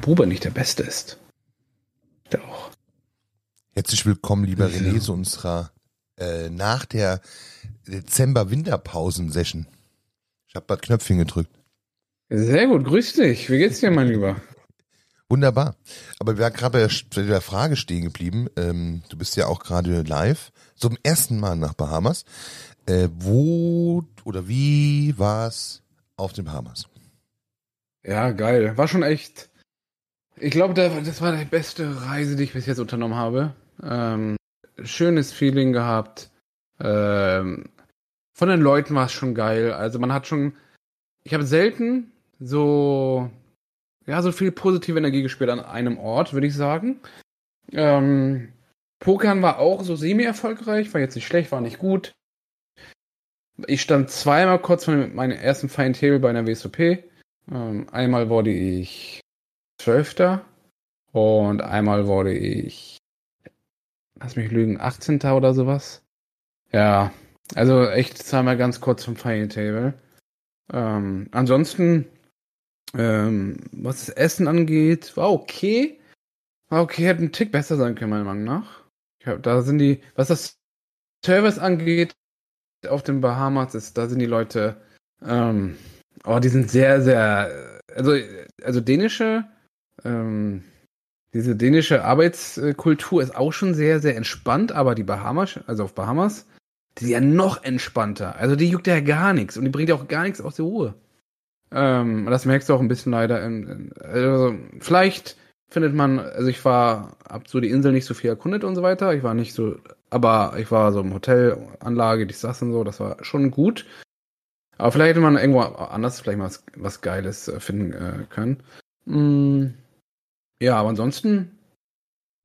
Bruder nicht der Beste ist. Auch. Herzlich willkommen, lieber Ja. René, zu unserer äh, nach der Dezember-Winterpausen-Session. Ich habe bald Knöpfchen gedrückt. Sehr gut, grüß dich. Wie geht's dir, mein Lieber? Wunderbar. Aber wir waren gerade bei der, bei der Frage stehen geblieben. Ähm, du bist ja auch gerade live, zum ersten Mal nach Bahamas. Äh, wo oder wie war's auf den Bahamas? Ja, geil. War schon echt. Ich glaube, das war die beste Reise, die ich bis jetzt unternommen habe. Ähm, schönes Feeling gehabt. Ähm, von den Leuten war es schon geil. Also man hat schon. Ich habe selten so ja so viel positive Energie gespielt an einem Ort, würde ich sagen. Ähm, Pokern war auch so semi-erfolgreich, war jetzt nicht schlecht, war nicht gut. Ich stand zweimal kurz vor meinem ersten Fine Table bei einer WSOP. Ähm, einmal wurde ich Zwölfter und einmal wurde ich, lass mich lügen, 18. oder sowas. Ja, also echt zweimal ganz kurz vom Final Table. Ähm, ansonsten, ähm, was das Essen angeht, war okay. War okay, hätte ein Tick besser sein können, meiner Meinung nach. Ich hab, da sind die, was das Service angeht, auf den Bahamas ist, da sind die Leute, ähm, oh, die sind sehr, sehr, also, also dänische, ähm, diese dänische Arbeitskultur ist auch schon sehr, sehr entspannt, aber die Bahamas, also auf Bahamas, die sind ja noch entspannter. Also die juckt ja gar nichts und die bringt ja auch gar nichts aus der Ruhe. Ähm, das merkst du auch ein bisschen leider. In, in, also vielleicht findet man, also ich war, hab so die Insel nicht so viel erkundet und so weiter. Ich war nicht so, aber ich war so im Hotelanlage, die Sass und so, das war schon gut. Aber vielleicht hätte man irgendwo anders vielleicht mal was, was Geiles äh, finden äh, können. Mm, ja, aber ansonsten,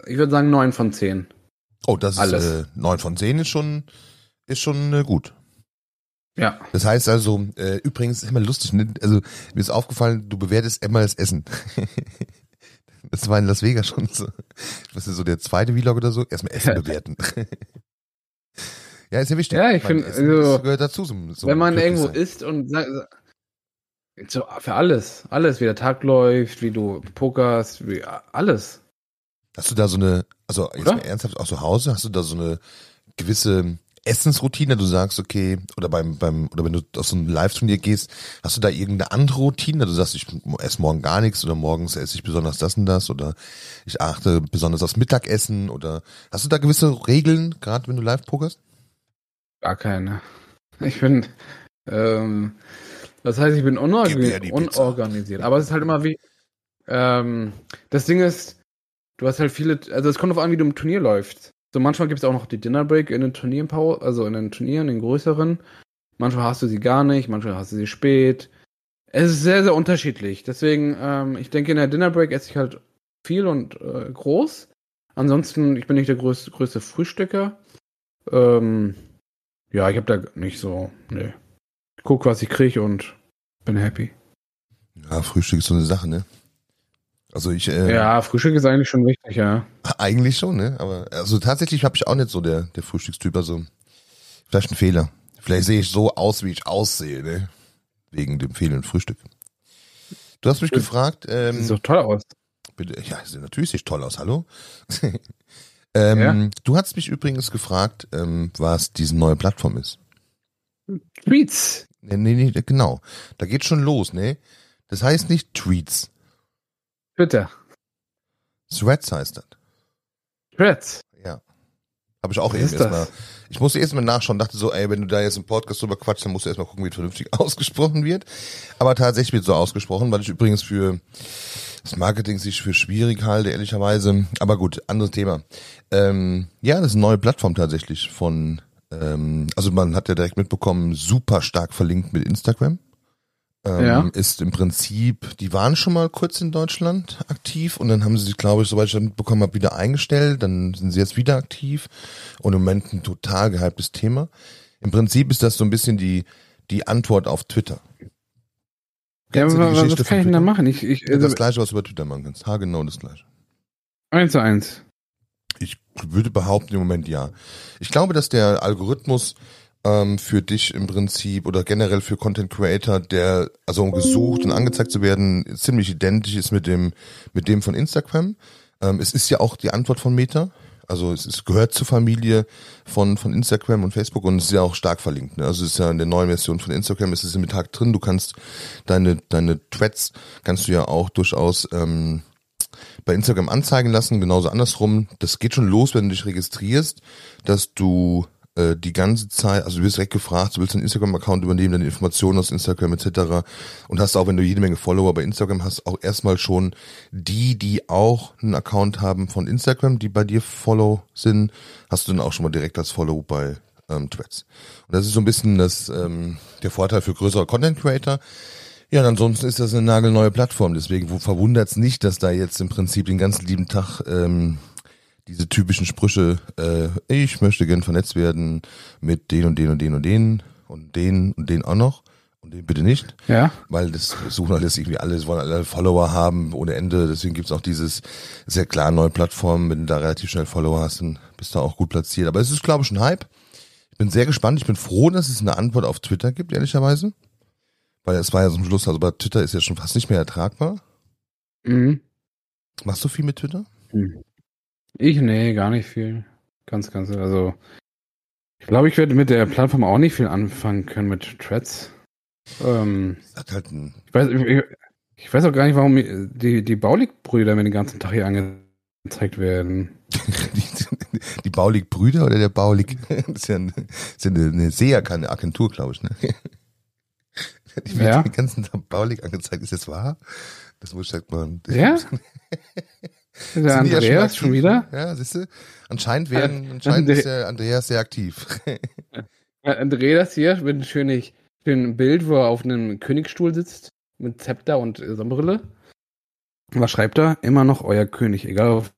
ich würde sagen 9 von 10. Oh, das Alles. ist äh, 9 von 10 ist schon, ist schon äh, gut. Ja. Das heißt also, äh, übrigens ist immer lustig, ne? also mir ist aufgefallen, du bewertest immer das Essen. das war in Las Vegas schon so. Was ist so der zweite Vlog oder so? Erstmal Essen bewerten. ja, ist ja wichtig. Ja, ich Mein find, Essen also, das gehört dazu. So, Wenn man irgendwo isst und sa- sa- so, für alles, alles, wie der Tag läuft, wie du pokerst, wie alles. Hast du da so eine, also jetzt Oder? mal ernsthaft auch zu Hause, hast du da so eine gewisse Essensroutine, du sagst, okay, oder beim, beim, oder wenn du auf so ein Live-Turnier gehst, hast du da irgendeine andere Routine? Du sagst, ich esse morgen gar nichts oder morgens esse ich besonders das und das oder ich achte besonders aufs Mittagessen oder hast du da gewisse Regeln, gerade wenn du live pokerst? Gar keine. Ich bin, ähm, das heißt, ich bin Gib mir unorgan die Pizza. unorganisiert. Aber es ist halt immer wie, ähm, das Ding ist, du hast halt viele, also es kommt auf an, wie du im Turnier läufst. So manchmal gibt es auch noch die Dinner Break in den Turnieren, also in den Turnieren, in den größeren. Manchmal hast du sie gar nicht, manchmal hast du sie spät. Es ist sehr, sehr unterschiedlich. Deswegen, ähm, ich denke, in der Dinner Break esse ich halt viel und äh, groß. Ansonsten, ich bin nicht der größte, größte Frühstücker. Ähm, ja, ich habe da nicht so, nee. Guck, was ich kriege und bin happy. Ja, Frühstück ist so eine Sache, ne? Also ich, äh, Ja, Frühstück ist eigentlich schon wichtig, ja. Eigentlich schon, ne? Aber also tatsächlich habe ich auch nicht so der, der Frühstückstyp. Also vielleicht ein Fehler. Vielleicht sehe ich so aus, wie ich aussehe, ne? Wegen dem fehlenden Frühstück. Du hast mich Das- gefragt, ähm, Sieht so toll aus. bitte, ja, natürlich sieht toll aus, hallo. ähm, Ja. Du hast mich übrigens gefragt, ähm, was diese neue Plattform ist. Tweets. Nee, nee, nee, genau. Da geht schon los, ne? Das heißt nicht Tweets. Twitter. Threads heißt das. Threads. Ja. Habe ich auch Was eben erstmal. das? Ich musste erstmal nachschauen, dachte so, ey, wenn du da jetzt im Podcast drüber quatschst, dann musst du erstmal gucken, wie es vernünftig ausgesprochen wird. Aber tatsächlich wird so ausgesprochen, weil ich übrigens für das Marketing sich für schwierig halte, ehrlicherweise. Aber gut, anderes Thema. Ähm, ja, das ist eine neue Plattform tatsächlich von, ähm, also man hat ja direkt mitbekommen, super stark verlinkt mit Instagram. ähm, Ja. ist im Prinzip, die waren schon mal kurz in Deutschland aktiv und dann haben sie sich, glaube ich, soweit ich das mitbekommen habe, wieder eingestellt. Dann sind sie jetzt wieder aktiv und im Moment ein total gehyptes Thema. Im Prinzip ist das so ein bisschen die, die Antwort auf Twitter. Ja, Kennst aber was kann ich denn da machen? Ich, ich, Ja, also, das gleiche, was du über Twitter machen kannst. Ha, genau das gleiche. eins zu eins. Ich würde behaupten im Moment ja. Ich glaube, dass der Algorithmus ähm, für dich im Prinzip oder generell für Content Creator, der also um gesucht und angezeigt zu werden, ziemlich identisch ist mit dem mit dem von Instagram. Ähm, es ist ja auch die Antwort von Meta. Also es ist, gehört zur Familie von, von Instagram und Facebook und es ist ja auch stark verlinkt. Ne? Also es ist ja in der neuen Version von Instagram ist es im Tag drin. Du kannst deine, deine Threads kannst du ja auch durchaus ähm, bei Instagram anzeigen lassen, genauso andersrum. Das geht schon los, wenn du dich registrierst, dass du äh, die ganze Zeit, also du wirst direkt gefragt, du willst einen Instagram-Account übernehmen, deine Informationen aus Instagram etc. Und hast auch, wenn du jede Menge Follower bei Instagram hast, auch erstmal schon die, die auch einen Account haben von Instagram, die bei dir Follow sind, hast du dann auch schon mal direkt als Follow bei ähm, Threads. Und das ist so ein bisschen das, ähm, der Vorteil für größere Content Creator. Ja, und ansonsten ist das eine nagelneue Plattform. Deswegen verwundert es nicht, dass da jetzt im Prinzip den ganzen lieben Tag ähm, diese typischen Sprüche, äh, ich möchte gern vernetzt werden mit den und den und den und den und den und den auch noch und den bitte nicht. Ja. Weil das suchen alles irgendwie alle, wollen alle Follower haben ohne Ende. Deswegen gibt's auch dieses, ist ja klar, neue Plattformen, wenn du da relativ schnell Follower hast, dann bist du auch gut platziert. Aber es ist, glaube ich, ein Hype. Ich bin sehr gespannt. Ich bin froh, dass es eine Antwort auf Twitter gibt, ehrlicherweise. Weil es war ja zum Schluss, also bei Twitter ist ja schon fast nicht mehr ertragbar. Mhm. Machst du viel mit Twitter? Ich, nee, gar nicht viel. Ganz, ganz, also. Ich glaube, ich werde mit der Plattform auch nicht viel anfangen können mit Threads. Ähm, halt ein, ich, weiß, ich, ich weiß auch gar nicht, warum die, die Baulig-Brüder mir den ganzen Tag hier angezeigt werden. die, die Baulig-Brüder oder der Baulig? Das ist ja eine, das ist ja eine, eine SEA, keine Agentur, glaube ich, ne? Ich werde Ja. den ganzen Tag Baulig angezeigt. Ist das wahr? Das muss ich halt mal. Ja? Der Sind die ja Andreas aktiv? schon wieder? Ja, siehst du? Anscheinend werden, anscheinend ist der Andreas sehr aktiv. Andreas hier mit einem schönen, schönen Bild, wo er auf einem Königsstuhl sitzt, mit Zepter und äh, Sonnenbrille. Was schreibt er? Immer noch euer König, egal auf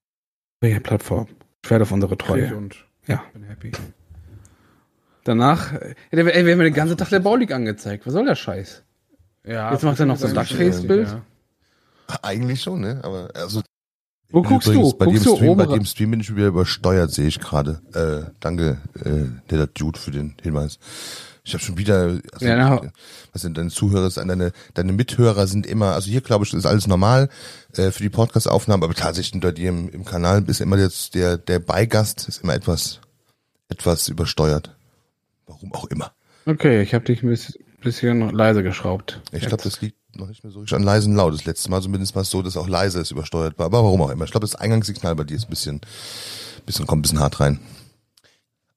welcher Plattform. Ich werde auf unsere Treue. und Ja. bin happy. Danach, ey, wir haben mir den ganzen Tag der Baulig angezeigt. Was soll der Scheiß? Ja, Jetzt macht er noch so ein Duckface-Bild? ja. Eigentlich schon, ne? Aber also Wo guckst übrigens, du? Bei Guckst dem du Stream, bei dem Stream bin ich wieder übersteuert, sehe ich gerade. Äh, danke, äh, der Dude für den Hinweis. Ich habe schon wieder, also, Ja, na- was sind deine Zuhörer, deine, deine Mithörer sind immer, also hier glaube ich, ist alles normal äh, für die Podcast-Aufnahmen, aber tatsächlich unter dir im, im Kanal ist immer jetzt der, der Beigast ist immer etwas, etwas übersteuert. Warum auch immer. Okay, ich habe dich ein bisschen, leise geschraubt. Ich glaube, das liegt noch nicht mehr so richtig an leisen Laut. Das letzte Mal zumindest war es so, dass auch leise ist übersteuert war. Aber warum auch immer. Ich glaube, das Eingangssignal bei dir ist ein bisschen, bisschen, kommt ein bisschen hart rein.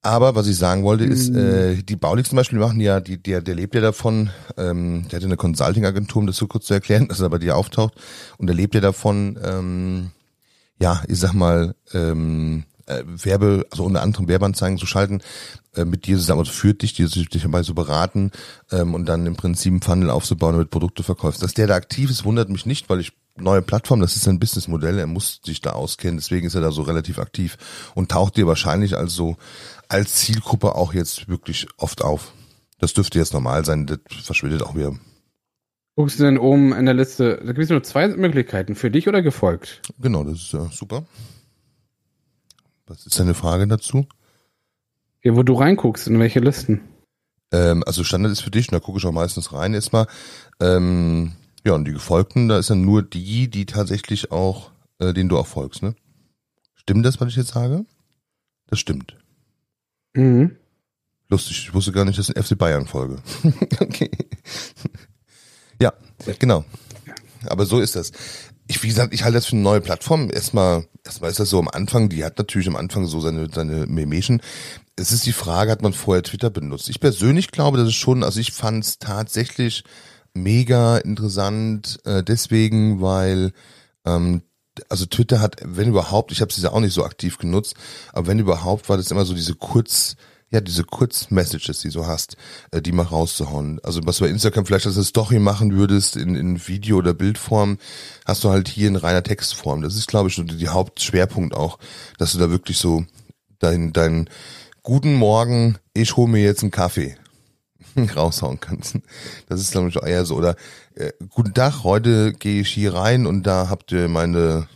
Aber was ich sagen wollte, ist, äh, die Baulig zum Beispiel machen ja, die, der, der lebt ja davon, ähm, der hat ja eine Consulting-Agentur, um das so kurz zu erklären, dass er bei dir auftaucht. Und der lebt ja davon, ähm, ja, ich sag mal, ähm, äh, Werbe, also unter anderem Werbeanzeigen zu schalten, äh, mit dir zusammen, also führt dich, die dich dabei so beraten ähm, und dann im Prinzip einen Funnel aufzubauen, damit Produkte verkaufst. Dass der da aktiv ist, wundert mich nicht, weil ich neue Plattform, das ist ein Businessmodell, er muss sich da auskennen, deswegen ist er da so relativ aktiv und taucht dir wahrscheinlich also als Zielgruppe auch jetzt wirklich oft auf. Das dürfte jetzt normal sein, das verschwindet auch wieder. Guckst du denn oben in der Liste? Da gibt es nur zwei Möglichkeiten, für dich oder gefolgt. Genau, das ist ja super. Was ist deine Frage dazu? Ja, wo du reinguckst, in welche Listen. Ähm, also Standard ist für dich, und da gucke ich auch meistens rein erstmal. Ähm, ja, und die Gefolgten, da ist dann nur die, die tatsächlich auch, äh, denen du auch folgst, ne? Stimmt das, was ich jetzt sage? Das stimmt. Mhm. Lustig, ich wusste gar nicht, dass ich ein FC Bayern folge. okay. Ja, genau. Aber so ist das. Ich, wie gesagt, ich halte das für eine neue Plattform. Erstmal, erstmal ist das so am Anfang, die hat natürlich am Anfang so seine, seine Memeschen. Es ist die Frage, hat man vorher Twitter benutzt? Ich persönlich glaube, das ist schon, also ich fand es tatsächlich mega interessant, äh, deswegen, weil ähm, also Twitter hat, wenn überhaupt, ich habe es ja auch nicht so aktiv genutzt, aber wenn überhaupt, war das immer so diese kurz, ja, diese Kurzmessages, die du hast, äh, die mal rauszuhauen. Also was du bei Instagram vielleicht als Story machen würdest in, in Video- oder Bildform, hast du halt hier in reiner Textform. Das ist, glaube ich, so die Hauptschwerpunkt auch, dass du da wirklich so dein, dein Guten Morgen, ich hole mir jetzt einen Kaffee raushauen kannst. Das ist, glaube ich, eher so. Oder äh, guten Tag, heute gehe ich hier rein und da habt ihr meine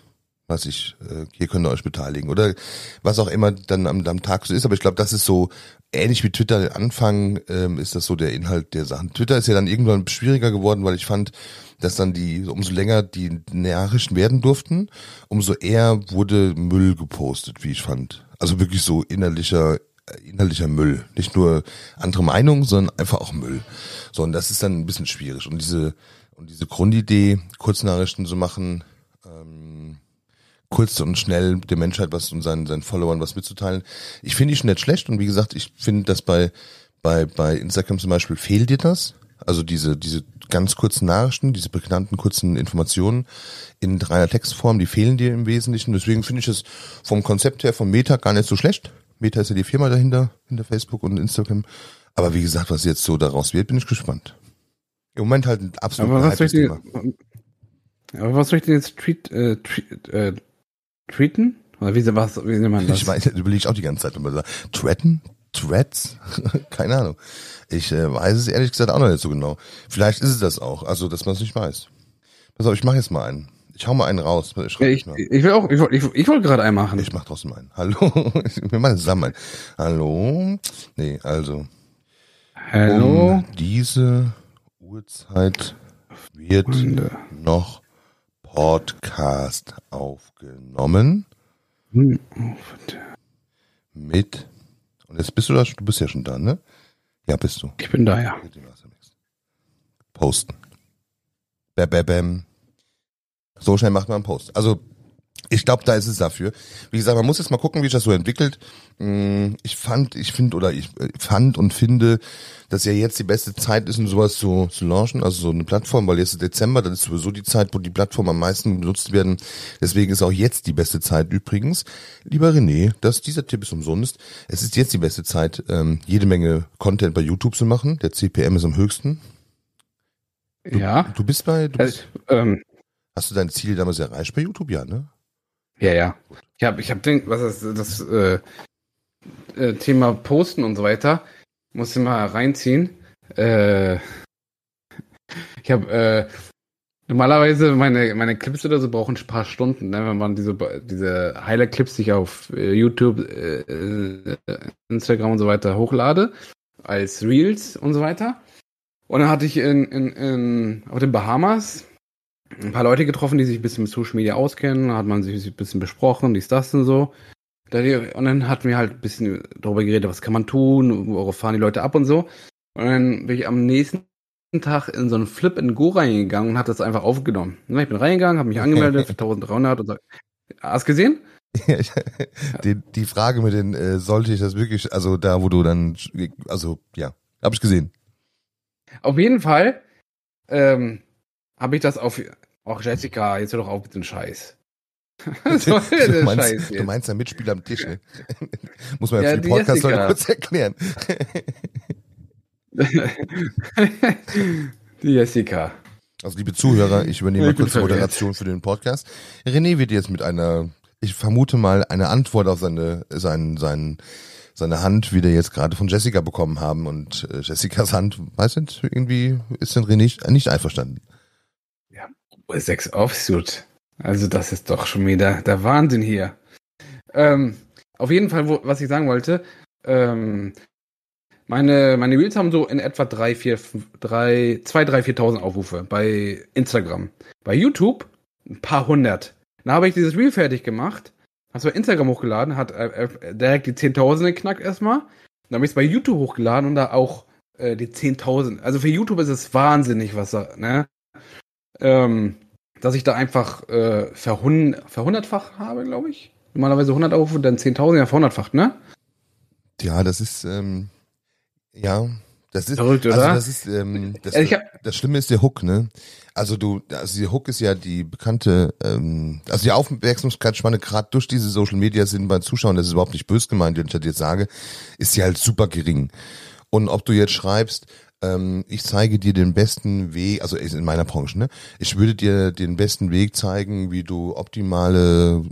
was ich, äh, hier könnt ihr euch beteiligen oder was auch immer dann am, am Tag so ist. Aber ich glaube, das ist so ähnlich wie Twitter Anfang ähm, ist das so der Inhalt der Sachen. Twitter ist ja dann irgendwann schwieriger geworden, weil ich fand, dass dann die, umso länger die Nachrichten werden durften, umso eher wurde Müll gepostet, wie ich fand. Also wirklich so innerlicher äh, innerlicher Müll. Nicht nur andere Meinungen, sondern einfach auch Müll. So, und das ist dann ein bisschen schwierig. Und diese, und diese Grundidee, Kurznachrichten zu machen, kurz und schnell der Menschheit was und seinen, seinen Followern was mitzuteilen. Ich finde die schon nicht schlecht und wie gesagt, ich finde, dass bei, bei, bei Instagram zum Beispiel fehlt dir das. Also diese, diese ganz kurzen Nachrichten, diese prägnanten kurzen Informationen in reiner Textform, die fehlen dir im Wesentlichen. Deswegen finde ich es vom Konzept her, vom Meta gar nicht so schlecht. Meta ist ja die Firma dahinter, hinter Facebook und Instagram. Aber wie gesagt, was jetzt so daraus wird, bin ich gespannt. Im Moment halt ein absolut aber was soll ich Thema. aber was soll ich denn jetzt tweet, äh, tweet, äh, Tweeten? Oder wie, was, wie nennt man das? Ich weiß, überlege ich auch die ganze Zeit. Immer Tretten? Threads? Keine Ahnung. Ich äh, weiß es ehrlich gesagt auch noch nicht so genau. Vielleicht ist es das auch, also dass man es nicht weiß. Pass auf, ich mache jetzt mal einen. Ich hau mal einen raus. Ich, ja, ich, ich, will auch, ich, ich, ich wollte gerade einen machen. Ich mach trotzdem einen. Hallo. Wir machen zusammen einen. Hallo. Nee, also. Hallo. Um diese Uhrzeit wird Freunde. noch Podcast aufgenommen. Mit, und jetzt bist du da, du bist ja schon da, ne? Ja, bist du. Ich bin da, ja. Posten. Bäm, bäm, bäm. So schnell macht man einen Post. Also ich glaube, da ist es dafür. Wie gesagt, man muss jetzt mal gucken, wie sich das so entwickelt. Mm, ich fand, ich finde oder ich äh, fand und finde, dass ja jetzt die beste Zeit ist, um sowas zu, zu launchen, also so eine Plattform, weil jetzt ist Dezember, das ist sowieso die Zeit, wo die Plattformen am meisten benutzt werden. Deswegen ist auch jetzt die beste Zeit übrigens. Lieber René, dass dieser Tipp ist umsonst. Es ist jetzt die beste Zeit, ähm, jede Menge Content bei YouTube zu machen. Der CPM ist am höchsten. Du, ja. Du bist bei. Du bist, also, ähm, hast du dein Ziel damals erreicht bei YouTube, ja, ne? Ja, ja. Ich habe, ich habe den, was ist das äh, äh, Thema Posten und so weiter. Muss ich mal reinziehen. Äh, ich habe äh, normalerweise meine meine Clips oder so brauchen ein paar Stunden, ne, wenn man diese diese Highlight-Clips sich auf äh, YouTube, Instagram und so weiter hochlade als Reels und so weiter. Und dann hatte ich in, in, in auf den Bahamas ein paar Leute getroffen, die sich ein bisschen mit Social Media auskennen. Da hat man sich ein bisschen besprochen, dies, das und so. Und dann hatten wir halt ein bisschen darüber geredet, was kann man tun, worauf fahren die Leute ab und so. Und dann bin ich am nächsten Tag in so einen Flip in Go reingegangen und hat das einfach aufgenommen. Ich bin reingegangen, habe mich angemeldet für 1300 und so. Hast du gesehen? die, die Frage mit den, äh, sollte ich das wirklich, also da, wo du dann, also ja, habe ich gesehen. Auf jeden Fall ähm, habe ich das auf Ach, Jessica, jetzt hör doch auf mit dem Scheiß. so, du, meinst, du meinst der Mitspieler am Tisch, ne? Muss man ja, für den Podcast heute kurz erklären. die Jessica. Also liebe Zuhörer, ich übernehme mal kurz die Moderation für den Podcast. René wird jetzt mit einer, ich vermute mal, eine Antwort auf seine, seinen, seinen, seine Hand wieder jetzt gerade von Jessica bekommen haben und äh, Jessicas Hand, weiß nicht, irgendwie ist denn René nicht einverstanden. Sechs Offsuit. Also das ist doch schon wieder der Wahnsinn hier. Ähm, auf jeden Fall, wo, was ich sagen wollte, ähm, meine, meine Reels haben so in etwa 3, 4, 3, 2, 3, 4.000 Aufrufe bei Instagram. Bei YouTube ein paar hundert. Dann habe ich dieses Reel fertig gemacht, hast bei Instagram hochgeladen, hat äh, äh direkt die 10.000 geknackt erstmal. Dann habe ich es bei YouTube hochgeladen und da auch äh, die 10.000. Also für YouTube ist es wahnsinnig, was da, ne? Ähm, dass ich da einfach äh, verhund verhundertfach habe, glaube ich. Normalerweise 100 Euro, dann 10.000, ja verhundertfacht, ne? Ja, das ist, ähm, ja, Das ist, Verrückt, also oder? das ist, ähm, das, hab- das Schlimme ist der Hook, ne? Also du, also der Hook ist ja die bekannte, ähm, also die Aufmerksamkeitsspanne gerade durch diese Social Media sind bei Zuschauern, das ist überhaupt nicht böse gemeint, wenn ich das jetzt sage, ist ja halt super gering. Und ob du jetzt schreibst, ähm, ich zeige dir den besten Weg, also in meiner Branche, ne? Ich würde dir den besten Weg zeigen, wie du optimale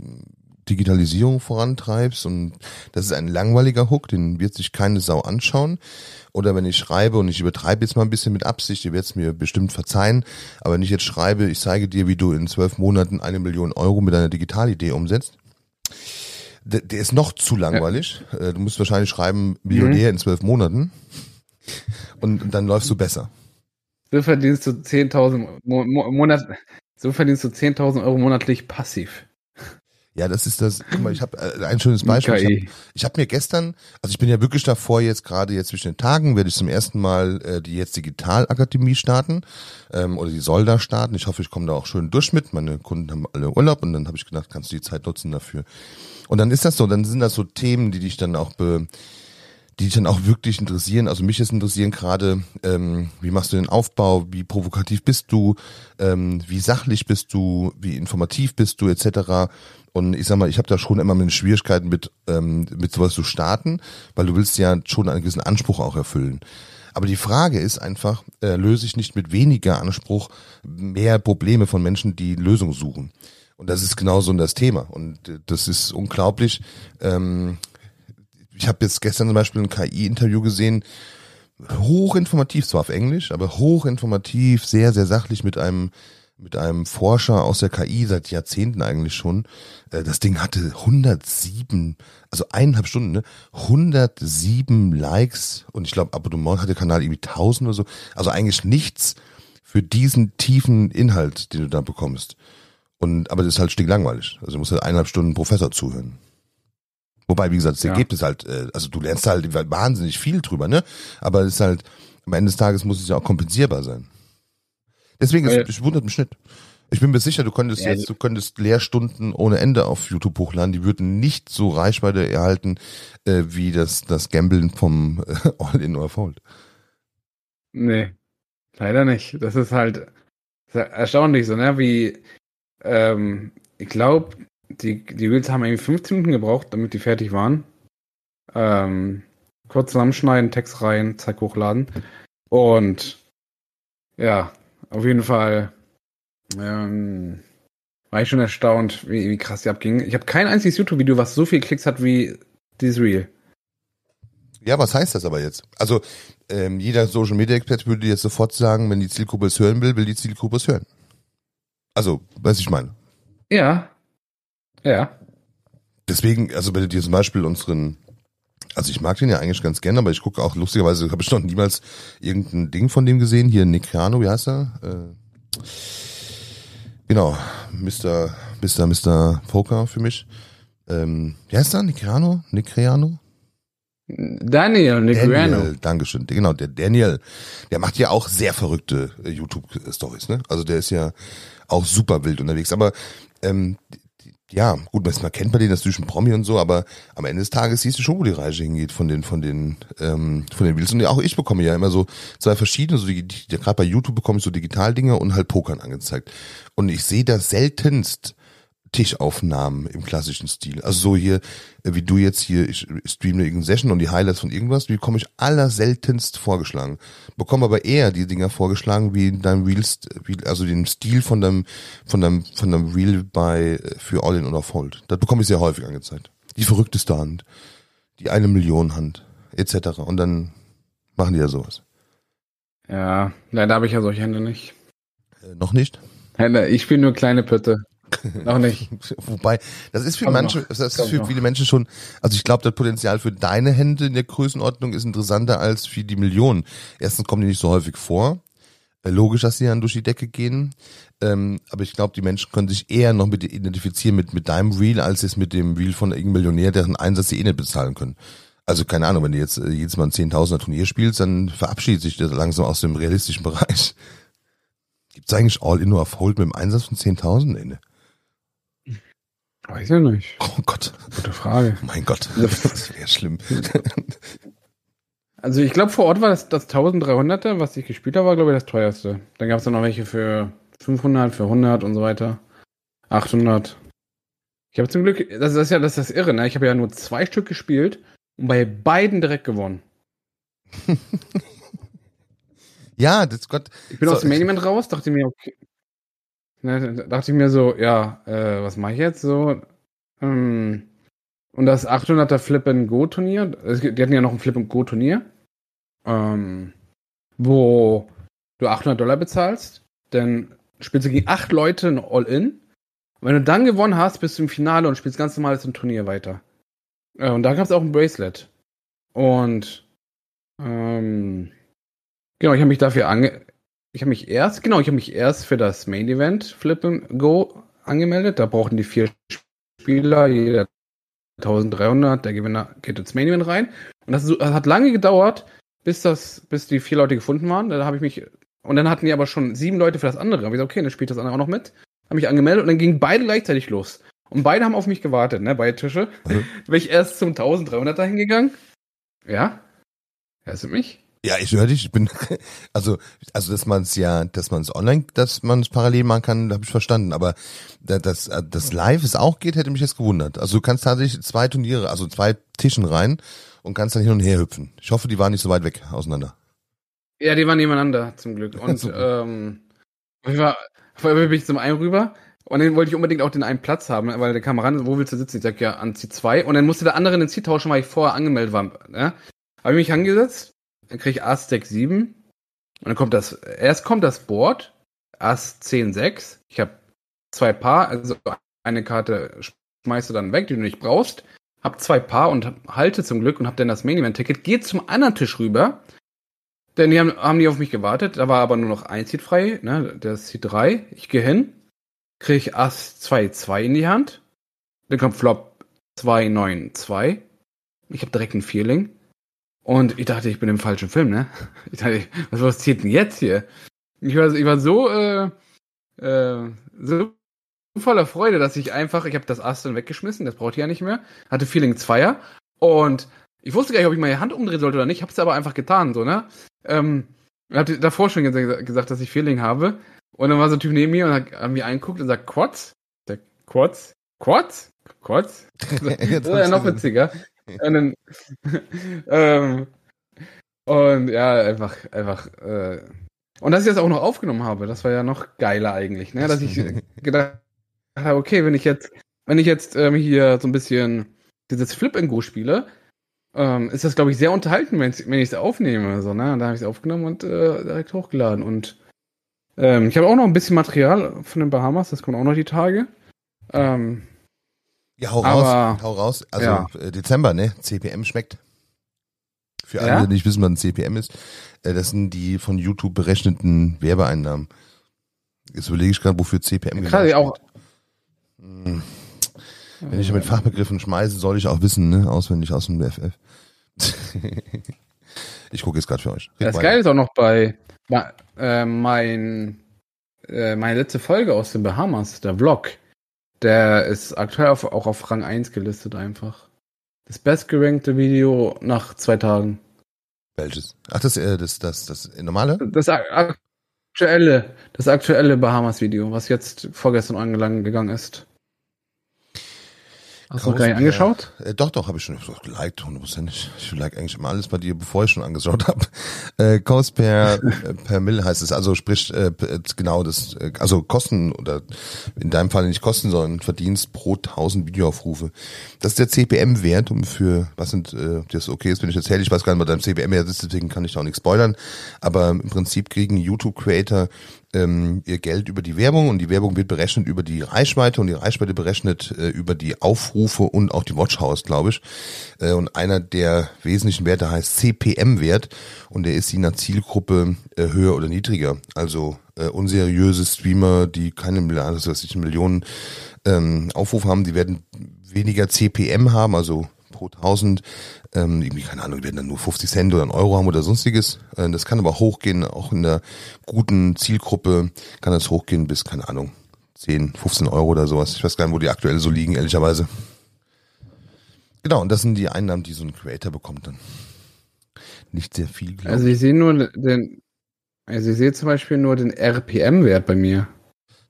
Digitalisierung vorantreibst und das ist ein langweiliger Hook, den wird sich keine Sau anschauen. Oder wenn ich schreibe und ich übertreibe jetzt mal ein bisschen mit Absicht, ihr werdet es mir bestimmt verzeihen, aber wenn ich jetzt schreibe, ich zeige dir, wie du in zwölf Monaten eine Million Euro mit einer Digitalidee umsetzt, der, der ist noch zu langweilig. Äh, Du musst wahrscheinlich schreiben, Millionär in zwölf Monaten und, und dann läufst du besser. So verdienst du 10.000 Mo Mo Monat, so verdienst du 10.000 Euro monatlich passiv. Ja, das ist das. Guck mal, ich habe äh, ein schönes Beispiel. Ich habe hab mir gestern, also ich bin ja wirklich davor, jetzt gerade jetzt zwischen den Tagen werde ich zum ersten Mal äh, die jetzt Digitalakademie starten ähm, oder die soll da starten. Ich hoffe, ich komme da auch schön durch mit. Meine Kunden haben alle Urlaub und dann habe ich gedacht, kannst du die Zeit nutzen dafür. Und dann ist das so, dann sind das so Themen, die dich dann auch be, die dich dann auch wirklich interessieren. Also mich ist interessieren gerade, ähm, wie machst du den Aufbau, wie provokativ bist du, ähm, wie sachlich bist du, wie informativ bist du, etc. Und ich sag mal, ich habe da schon immer meine Schwierigkeiten mit, ähm, mit sowas zu starten, weil du willst ja schon einen gewissen Anspruch auch erfüllen. Aber die Frage ist einfach, äh, löse ich nicht mit weniger Anspruch mehr Probleme von Menschen, die Lösungen suchen? Und das ist genau so das Thema. Und äh, das ist unglaublich. Ähm, ich habe jetzt gestern zum Beispiel ein KI-Interview gesehen, hochinformativ, zwar auf Englisch, aber hochinformativ, sehr, sehr sachlich mit einem mit einem Forscher aus der KI seit Jahrzehnten eigentlich schon. Äh, Das Ding hatte 107, also eineinhalb Stunden, ne? 107 Likes und ich glaube Abonnement hat der Kanal irgendwie 1000 oder so. Also eigentlich nichts für diesen tiefen Inhalt, den du da bekommst. Und aber das ist halt stinklangweilig. Also du musst halt eineinhalb Stunden Professor zuhören. Wobei, wie gesagt, das Ja. Ergebnis halt, äh, also du lernst halt wahnsinnig viel drüber, ne? Aber es ist halt, am Ende des Tages muss es ja auch kompensierbar sein. Deswegen, ist, ich wundert mich nicht. Ich bin mir sicher, du könntest Ja, jetzt, du könntest Lehrstunden ohne Ende auf YouTube hochladen, die würden nicht so Reichweite erhalten, äh, wie das, das Gambeln vom äh, All-In or Fold. Nee, leider nicht. Das ist halt erstaunlich so, ne? Wie, ähm, ich glaube, die, die Reels haben irgendwie 15 Minuten gebraucht, damit die fertig waren. Ähm, kurz zusammenschneiden, Text rein, zack, hochladen. Und ja, auf jeden Fall ähm, war ich schon erstaunt, wie, wie krass die abgingen. Ich habe kein einziges YouTube-Video, was so viel Klicks hat wie dieses Reel. Ja, was heißt das aber jetzt? Also, ähm, jeder Social Media Experte würde jetzt sofort sagen, wenn die Zielgruppe es hören will, will die Zielgruppe es hören. Also, was ich meine. Ja. Ja. Deswegen, also wenn du dir zum Beispiel unseren, also ich mag den ja eigentlich ganz gerne, aber ich gucke auch, lustigerweise habe ich noch niemals irgendein Ding von dem gesehen. Hier Nick Creano, wie heißt er? Äh, genau, Mr. Mr. Mr. Poker für mich. Ähm, wie heißt er? Nick Creano? Nick Creano? Daniel Negreanu. Daniel, Dankeschön. Genau, der Daniel, der macht ja auch sehr verrückte äh, YouTube-Stories, ne? Also der ist ja auch super wild unterwegs. Aber ähm, ja, gut, man kennt man den, das ist natürlich ein Promi und so, aber am Ende des Tages siehst du schon, wo die Reise hingeht von den, von den, ähm, von den Reels. Und ja, auch ich bekomme ja immer so zwei verschiedene, so die, die gerade bei YouTube bekomme ich so Digitaldinger und halt Pokern angezeigt. Und ich sehe da seltenst Tischaufnahmen im klassischen Stil. Also so hier, äh, wie du jetzt hier, ich streame irgendeine Session und die Highlights von irgendwas, die bekomme ich allerseltenst vorgeschlagen. Bekomme aber eher die Dinger vorgeschlagen, wie in deinem Reels, also den Stil von deinem, von deinem, von deinem Reel bei, äh, für All-In oder Fold. Das bekomme ich sehr häufig angezeigt. Die verrückteste Hand, die eine Million Hand, etc. Und dann machen die ja sowas. Ja, leider habe ich ja solche Hände nicht. Äh, noch nicht? Hände, ich spiele nur kleine Pötte. Noch nicht. Wobei, das ist für Kommt manche, noch. das ist Kommt für noch. viele Menschen schon, also ich glaube, das Potenzial für deine Hände in der Größenordnung ist interessanter als für die Millionen. Erstens kommen die nicht so häufig vor. Äh, Logisch, dass sie dann durch die Decke gehen. Ähm, aber ich glaube, die Menschen können sich eher noch mit identifizieren mit, mit deinem Reel, als jetzt mit dem Reel von irgendeinem Millionär, deren Einsatz sie eh nicht bezahlen können. Also keine Ahnung, wenn du jetzt äh, jedes Mal ein Zehntausender Turnier spielst, dann verabschiedet sich das langsam aus dem realistischen Bereich. Gibt's eigentlich All-In nur auf Hold mit dem Einsatz von 10.000? Nee, ne? Weiß ich nicht. Oh Gott. Gute Frage. Mein Gott, das wäre schlimm. Also ich glaube, vor Ort war das, das 1300er, was ich gespielt habe, war glaube ich das teuerste. Dann gab es dann noch welche für 500, für 100 und so weiter. 800. Ich habe zum Glück, das ist ja das, ist das Irre, ne? Ich habe ja nur zwei Stück gespielt und bei beiden direkt gewonnen. ja, das Gott. Ich bin so, aus dem Main Event raus, dachte mir, okay. Ne, dachte ich mir so, ja, äh, was mache ich jetzt so? Ähm, und das 800er Flip and Go Turnier, die hatten ja noch ein Flip and Go Turnier, ähm, wo du 800 Dollar bezahlst, dann spielst du gegen acht Leute ein All-In. Wenn du dann gewonnen hast, bist du im Finale und spielst ganz normal zum Turnier weiter. Äh, und da gab es auch ein Bracelet. Und ähm, genau, ich habe mich dafür ange ich habe mich erst, genau, ich habe mich erst für das Main Event Flip and Go angemeldet. Da brauchten die vier Spieler, jeder 1300, der Gewinner geht ins Main Event rein. Und das, das, hat lange gedauert, bis das, bis die vier Leute gefunden waren. Da habe ich mich, und dann hatten die aber schon sieben Leute für das andere. Da habe ich gesagt, okay, dann spielt das andere auch noch mit. Habe mich angemeldet und dann gingen beide gleichzeitig los. Und beide haben auf mich gewartet, ne, beide Tische. Mhm. Bin ich erst zum 1300er hingegangen. Ja. Hörst du mich? Ja, ich höre dich. Ich bin also also dass man es ja, dass man es online, dass man es parallel machen kann, habe ich verstanden. Aber das das Live es auch geht, hätte mich jetzt gewundert. Also du kannst tatsächlich zwei Turniere, also zwei Tischen rein und kannst dann hin und her hüpfen. Ich hoffe, die waren nicht so weit weg auseinander. Ja, die waren nebeneinander zum Glück. Und ähm, ich war vorher bin ich zum einen rüber und dann wollte ich unbedingt auch den einen Platz haben, weil der Kamerad, wo willst du sitzen? Ich sag ja an C2 und dann musste der andere den Seat tauschen, weil ich vorher angemeldet war. Ne? Habe ich mich angesetzt dann kriege ich Ass 6, 7. Und dann kommt das, erst kommt das Board, Ass 10, 6. Ich habe zwei Paar, also eine Karte schmeißt du dann weg, die du nicht brauchst. Hab zwei Paar und halte zum Glück und hab dann das Main Event Ticket. Geht zum anderen Tisch rüber. Denn die haben, haben die auf mich gewartet. Da war aber nur noch ein Seat frei, ne, der Seat 3. Ich gehe hin, kriege Ass 2, 2 in die Hand. Dann kommt Flop 2, 9, 2. Ich habe direkt ein Feeling. Und ich dachte, ich bin im falschen Film, ne? Ich dachte, was passiert denn jetzt hier? Ich war, ich war so, äh, äh, so voller Freude, dass ich einfach, ich habe das dann weggeschmissen, das brauchte ich ja nicht mehr, hatte Feeling Zweier und ich wusste gar nicht, ob ich meine Hand umdrehen sollte oder nicht, hab's aber einfach getan, so, ne? Ähm, ich hatte davor schon gesagt, dass ich Feeling habe und dann war so ein Typ neben mir und hat, hat mir angeguckt und sagt, Quads? Der Quads? Quads? Quads? ja noch witziger. Und dann, ähm, und ja, einfach, einfach, äh, und dass ich das auch noch aufgenommen habe, das war ja noch geiler eigentlich, ne? Dass ich gedacht habe, okay, wenn ich jetzt, wenn ich jetzt ähm, hier so ein bisschen dieses Flip and Go spiele, ähm, ist das, glaube ich, sehr unterhalten, wenn ich es aufnehme. So, ne? Da habe ich es aufgenommen und äh, direkt hochgeladen. Und ähm, ich habe auch noch ein bisschen Material von den Bahamas, das kommt auch noch die Tage. Ähm, ja, hau raus, Aber, hau raus. Also ja. Äh, Dezember, ne? CPM schmeckt. Für alle, ja? die nicht wissen, was ein CPM ist, äh, das sind die von YouTube berechneten Werbeeinnahmen. Jetzt überlege ich gerade, wofür CPM genau steht. auch. Hm. Wenn ich mit Fachbegriffen schmeiße, soll ich auch wissen, ne? Auswendig aus dem FF. ich gucke jetzt gerade für euch. Red das Geile ist auch noch bei äh, mein, äh, meine letzte Folge aus den Bahamas, der Vlog. Der ist aktuell auf, auch auf Rang 1 gelistet einfach. Das bestgerankte Video nach zwei Tagen. Welches? Ach, das, äh, das, das, das normale? Das aktuelle, das aktuelle Bahamas-Video, was jetzt vorgestern angegangen ist. Hast du noch gar nicht angeschaut? Äh, doch, doch, habe ich schon so, geliked, hundertprozentig. Ich like eigentlich immer alles bei dir, bevor ich schon angeschaut habe. Äh, Cost per, äh, per Mill heißt es, also sprich äh, genau das, äh, also Kosten oder in deinem Fall nicht Kosten, sondern Verdienst pro 1000 Videoaufrufe. Das ist der CPM-Wert, um für, was sind, äh, das okay ist, wenn ich erzähle, ich weiß gar nicht, was dein CPM-Wert ist, deswegen kann ich da auch nichts spoilern, aber im Prinzip kriegen YouTube-Creator ähm, ihr Geld über die Werbung und die Werbung wird berechnet über die Reichweite und die Reichweite berechnet äh, über die Aufrufe und auch die Watchhouse, glaube ich. Äh, und einer der wesentlichen Werte heißt CPM-Wert und der ist je nach Zielgruppe äh, höher oder niedriger. Also äh, unseriöse Streamer, die keine also was ich, Millionen ähm, Aufrufe haben, die werden weniger CPM haben, also pro 1000 ähm, irgendwie, keine Ahnung, die werden dann nur 50 Cent oder einen Euro haben oder sonstiges. Äh, das kann aber hochgehen, auch in der guten Zielgruppe kann das hochgehen bis, keine Ahnung, 10, 15 Euro oder sowas. Ich weiß gar nicht, wo die aktuell so liegen, ehrlicherweise. Genau, und das sind die Einnahmen, die so ein Creator bekommt dann. nicht sehr viel, glaube Also ich sehe nur den, also ich sehe zum Beispiel nur den RPM-Wert bei mir.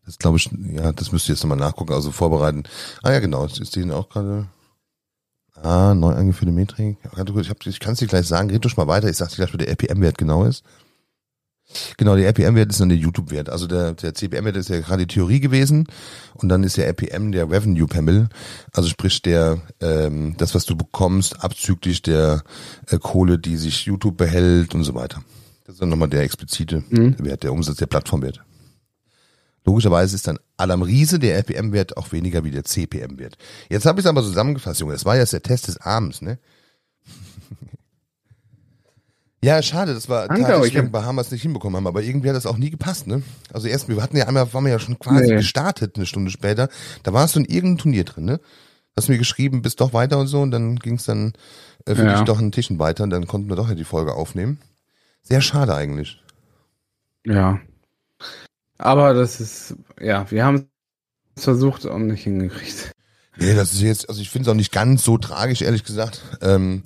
Das glaube ich, ja, das müsst ihr jetzt nochmal nachgucken, also vorbereiten. Ah ja, genau, ist ist den auch gerade. Ah, neu eingeführte Metrik. Ich, hab- ich kann es dir gleich sagen, red doch mal weiter. Ich sag dir gleich, wo der RPM-Wert genau ist. Genau, der RPM-Wert ist dann der YouTube-Wert. Also der, der CPM-Wert ist ja gerade die Theorie gewesen und dann ist der RPM der Revenue per Mill. Also sprich der, ähm, das, was du bekommst, abzüglich der äh, Kohle, die sich YouTube behält und so weiter. Das ist dann nochmal der explizite Mhm. Wert, der Umsatz, der Plattformwert. Logischerweise ist dann Alarm Riese der RPM-Wert auch weniger wie der CPM-Wert. Jetzt habe ich es aber zusammengefasst, Junge. Das war jetzt der Test des Abends, ne? ja, schade, das dass wir in Bahamas nicht hinbekommen haben, aber irgendwie hat das auch nie gepasst, ne? Also erst, wir hatten ja einmal, waren wir ja schon quasi Nee. gestartet eine Stunde später. Da warst du in irgendeinem Turnier drin, ne? Hast mir geschrieben, bist doch weiter und so und dann ging es dann äh, für Ja. dich doch einen Tischen weiter und dann konnten wir doch ja die Folge aufnehmen. Sehr schade eigentlich. Ja. Aber das ist, ja, wir haben es versucht und nicht hingekriegt. Nee, das ist jetzt, also ich finde es auch nicht ganz so tragisch, ehrlich gesagt. Ähm,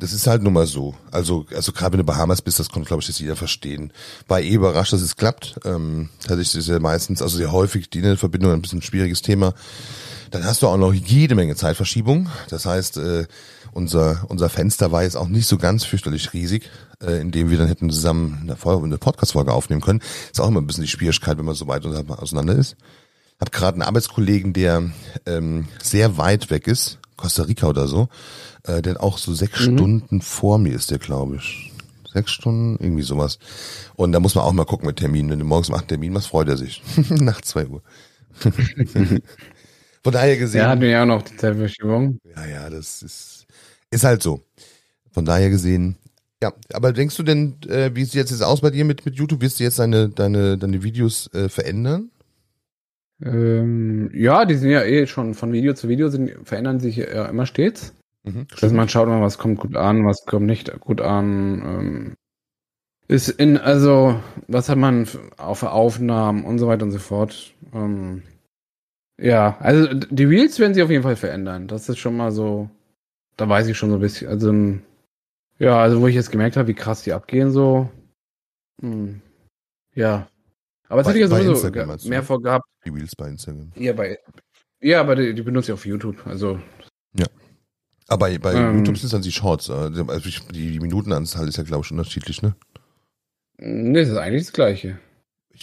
das ist halt nun mal so. Also, also gerade wenn du Bahamas bist, das konnte, glaube ich, jetzt jeder verstehen. War eh überrascht, dass es klappt. Ähm, ist ja meistens, also sehr häufig die Internetverbindung ein bisschen schwieriges Thema. Dann hast du auch noch jede Menge Zeitverschiebung. Das heißt, äh, unser, unser Fenster war jetzt auch nicht so ganz fürchterlich riesig, äh, in dem wir dann hätten zusammen eine, Folge- eine Podcast-Folge aufnehmen können. Ist auch immer ein bisschen die Schwierigkeit, wenn man so weit auseinander ist. Hab gerade einen Arbeitskollegen, der ähm, sehr weit weg ist, Costa Rica oder so, äh, der auch so sechs Stunden vor mir ist, der glaube ich. Sechs Stunden, irgendwie sowas. Und da muss man auch mal gucken mit Terminen. Wenn du morgens um acht einen Termin machst, freut er sich. Nach zwei Uhr. Von daher gesehen. Der hat mir ja auch noch die Zeitverschiebung. Ja, ja, das ist, ist halt so. Von daher gesehen, ja, aber denkst du denn, äh, wie sieht jetzt jetzt aus bei dir mit, mit YouTube? Wirst du jetzt deine, deine, deine Videos äh, verändern? Ähm, ja, die sind ja eh schon von Video zu Video, sind, verändern sich ja immer stets. Mhm. Also man schaut mal, was kommt gut an, was kommt nicht gut an. Ähm, ist in, also, was hat man auf Aufnahmen und so weiter und so fort. Ähm, ja, also die Reels werden sich auf jeden Fall verändern. Das ist schon mal so, da weiß ich schon so ein bisschen. Also, ähm, ja, also wo ich jetzt gemerkt habe, wie krass die abgehen, so. Hm, ja. Aber das Bei- hatte ich ja sowieso Instagram mehr vorgehabt. Die Reels bei Instagram. Ja, bei, ja, aber die, die benutze ich auf YouTube. Also, Aber bei, bei Ähm. YouTube sind es dann die Shorts. äh, Also die, die Minutenanzahl ist ja, glaube ich, unterschiedlich, ne? nee, das ist eigentlich das Gleiche.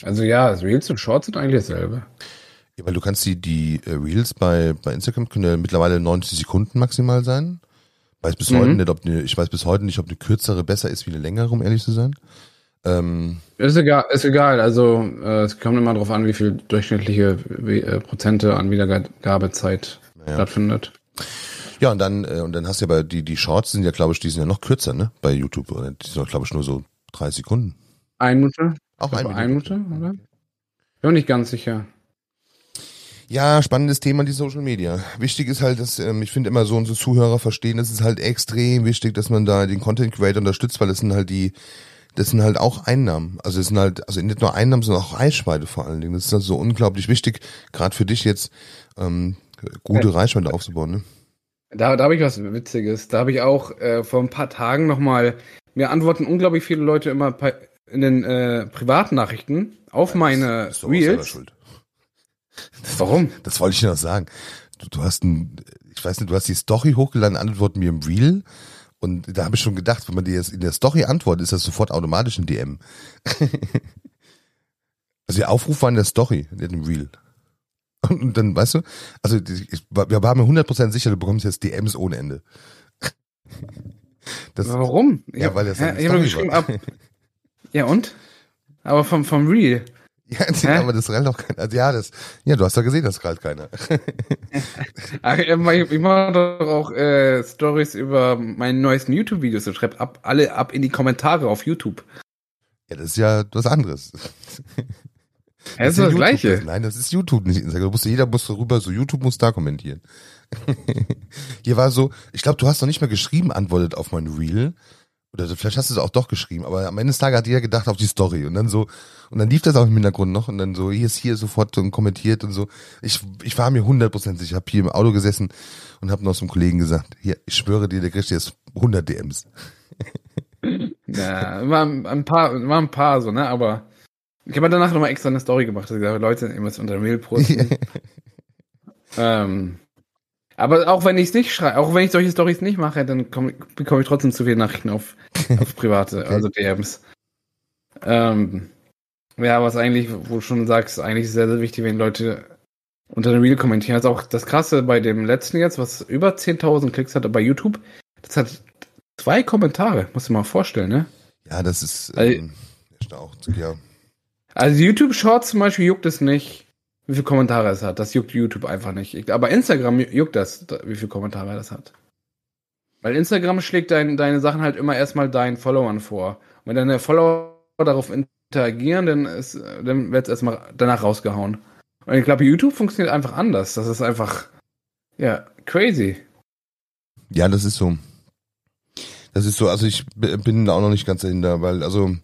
Also ja, Reels und Shorts sind eigentlich dasselbe. Ja, weil du kannst die, die äh, Reels bei, bei Instagram können ja mittlerweile 90 Sekunden maximal sein. Weiß bis Mhm. heute nicht, ob eine, ich weiß bis heute nicht, ob eine kürzere besser ist wie eine längere, um ehrlich zu sein. Ähm, Ist egal, ist egal. Also äh, es kommt immer darauf an, wie viel durchschnittliche wie, äh, Prozente an Wiedergabezeit Ja. stattfindet. ja, und dann, äh, und dann hast du ja bei, die, die Shorts sind ja, glaube ich, die sind ja noch kürzer, ne? Bei YouTube. Oder die sind, glaube ich, nur so 30 Sekunden. Eine Minute? Auch eine glaube, eine Minute. Minute, oder? Bin nicht ganz sicher. Ja, spannendes Thema, die Social Media. Wichtig ist halt, dass ähm, ich finde immer so unsere Zuhörer verstehen, es ist halt extrem wichtig, dass man da den Content Creator unterstützt, weil das sind halt die, das sind halt auch Einnahmen. Also es sind halt, also nicht nur Einnahmen, sondern auch Reichweite vor allen Dingen. Das ist halt so unglaublich wichtig, gerade für dich jetzt ähm, gute Reichweite aufzubauen. Ne? Da, da habe ich was Witziges. Da habe ich auch äh, vor ein paar Tagen nochmal, mir antworten unglaublich viele Leute immer in den äh, Privatnachrichten auf meine auch selber Reels. Warum? Das wollte ich dir noch sagen. Du, du hast ein, ich weiß nicht, du hast die Story hochgeladen, antworten mir im Reel. Und da habe ich schon gedacht, wenn man dir jetzt in der Story antwortet, ist das sofort automatisch ein DM. also der Aufruf war in der Story, nicht im Reel. Und, dann, weißt du, also ich, wir waren mir 100% sicher, du bekommst jetzt DMs ohne Ende. Das, Warum? Ja, weil das ich habe Story geschrieben war. ab. Ja und? Aber vom vom Real. Ja, Hä? aber das rennt auch keiner. Also ja, das, ja, du hast ja gesehen, das krallt keiner. Ach, Ich ich mache doch auch äh, Stories über meine neuesten YouTube-Videos und schreibt ab alle ab in die Kommentare auf YouTube. Ja, das ist ja was anderes. Das ist ja das. Gleiche. Nein, das ist YouTube, nicht Instagram. Da musste, jeder muss rüber, so YouTube muss da kommentieren. Hier war so, ich glaube, du hast noch nicht mal geschrieben, antwortet auf mein Reel. Oder vielleicht hast du es auch doch geschrieben, aber am Ende des Tages hat jeder gedacht auf die Story. Und dann so, und dann lief das auch im Hintergrund noch und dann so, hier ist hier sofort und kommentiert und so. Ich, ich war mir 100% sicher, ich habe hier im Auto gesessen und habe noch zum Kollegen gesagt, hier, ich schwöre dir, der kriegt jetzt 100 DMs. ja, war ein paar, war ein paar so, ne, aber ich habe danach nochmal extra eine Story gemacht, dass ich gesagt Leute, ihr müsst unter Mail posten. ähm, aber auch wenn ich es nicht schreibe, auch wenn ich solche Stories nicht mache, dann komm, bekomme ich trotzdem zu viele Nachrichten auf, auf private, okay. also DMs. Ähm, ja, was eigentlich, wo du schon sagst, eigentlich sehr, sehr wichtig, wenn Leute unter dem Reel kommentieren. Also auch das Krasse bei dem letzten jetzt, was über 10.000 Klicks hatte bei YouTube, das hat zwei Kommentare, musst du dir mal vorstellen, ne? Ja, das ist ähm, also, ja. Also YouTube Shorts zum Beispiel juckt es nicht, wie viele Kommentare es hat. Das juckt YouTube einfach nicht. Aber Instagram juckt das, wie viele Kommentare das hat. Weil Instagram schlägt dein, deine Sachen halt immer erstmal deinen Followern vor. Und wenn deine Follower darauf interagieren, dann, dann wird es erstmal danach rausgehauen. Und ich glaube, YouTube funktioniert einfach anders. Das ist einfach, ja, crazy. Ja, das ist so. Das ist so, also ich bin da auch noch nicht ganz dahinter, weil, also,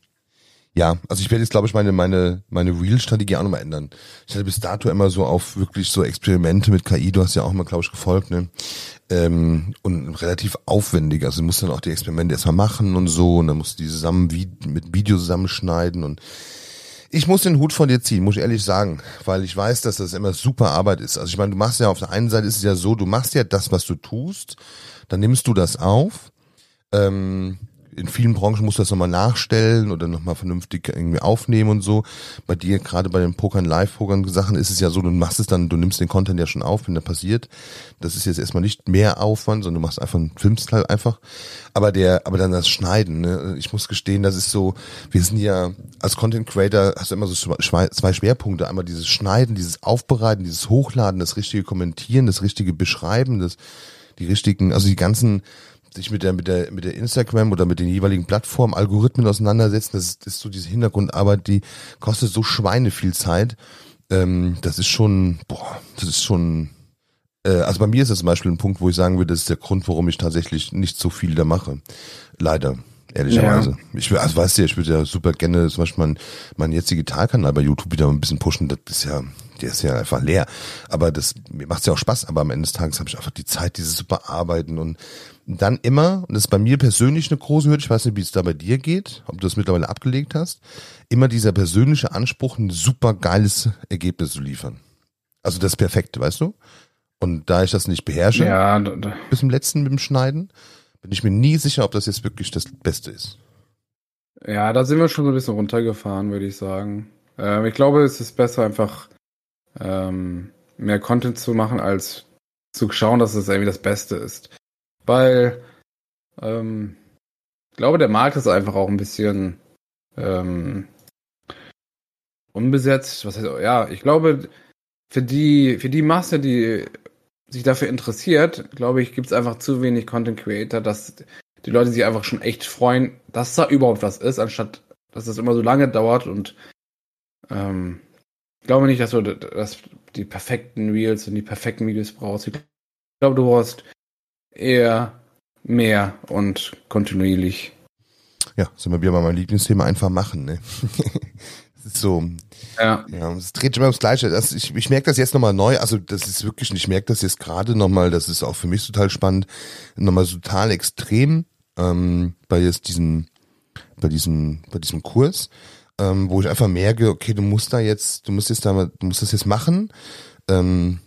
ja, also ich werde jetzt, glaube ich, meine, meine, meine Real-Strategie auch nochmal ändern. Ich hatte bis dato immer so auf wirklich so Experimente mit KI, du hast ja auch mal, glaube ich, gefolgt, ne? Ähm, und relativ aufwendig. Also du musst dann auch die Experimente erstmal machen und so, und dann musst du die zusammen wie, mit Video zusammenschneiden und ich muss den Hut von dir ziehen, muss ich ehrlich sagen, weil ich weiß, dass das immer super Arbeit ist. Also ich meine, du machst ja auf der einen Seite ist es ja so, du machst ja das, was du tust, dann nimmst du das auf, ähm, in vielen Branchen musst du das nochmal nachstellen oder nochmal vernünftig irgendwie aufnehmen und so. Bei dir, gerade bei den Pokern, Live-Pokern Sachen, ist es ja so, du machst es dann, du nimmst den Content ja schon auf, wenn der passiert. Das ist jetzt erstmal nicht mehr Aufwand, sondern du machst einfach, filmst halt einfach. Aber der, aber dann das Schneiden, ne? ich muss gestehen, das ist so, wir sind ja, als Content Creator hast du immer so zwei Schwerpunkte. Einmal dieses Schneiden, dieses Aufbereiten, dieses Hochladen, das richtige Kommentieren, das richtige Beschreiben, das, die richtigen, also die ganzen, sich mit der, mit der, mit der Instagram oder mit den jeweiligen Plattformen, Algorithmen auseinandersetzen, das ist, das ist so diese Hintergrundarbeit, die kostet so Schweine viel Zeit. Ähm, das ist schon, boah, das ist schon, äh, also bei mir ist das zum Beispiel ein Punkt, wo ich sagen würde, das ist der Grund, warum ich tatsächlich nicht so viel da mache. Leider ehrlicherweise. Ja. Ich will, also weißt du, ich würde ja super gerne zum Beispiel meinen mein jetzigen Digitalkanal bei YouTube wieder ein bisschen pushen. Das ist ja, der ist ja einfach leer. Aber das mir macht's ja auch Spaß. Aber am Ende des Tages habe ich einfach die Zeit, dieses super Arbeiten und dann immer, und das ist bei mir persönlich eine große Hürde, ich weiß nicht, wie es da bei dir geht, ob du das mittlerweile abgelegt hast, immer dieser persönliche Anspruch, ein super geiles Ergebnis zu liefern. Also das Perfekte, weißt du? Und da ich das nicht beherrsche, ja, bis zum letzten mit dem Schneiden, bin ich mir nie sicher, ob das jetzt wirklich das Beste ist. Ja, da sind wir schon so ein bisschen runtergefahren, würde ich sagen. Ähm, ich glaube, es ist besser, einfach ähm, mehr Content zu machen, als zu schauen, dass es irgendwie das Beste ist. Weil ähm, ich glaube, der Markt ist einfach auch ein bisschen ähm, unbesetzt. Was heißt, ja, ich glaube, für die, für die Masse, die sich dafür interessiert, glaube ich, gibt es einfach zu wenig Content Creator, dass die Leute sich einfach schon echt freuen, dass da überhaupt was ist, anstatt dass das immer so lange dauert und ähm, ich glaube nicht, dass du dass die perfekten Reels und die perfekten Videos brauchst. Ich glaube, du brauchst eher mehr und kontinuierlich. Ja, sind wir wieder bei meinem Lieblingsthema einfach machen, ne? so. Ja. Ja, es dreht immer ums Gleiche. Das, ich, ich merke das jetzt nochmal neu, also das ist wirklich, ich merke das jetzt gerade nochmal, das ist auch für mich total spannend, nochmal total extrem, ähm, bei jetzt diesem, bei diesem, bei diesem Kurs, ähm, wo ich einfach merke, okay, du musst da jetzt, du musst jetzt da, du musst das jetzt machen, ähm,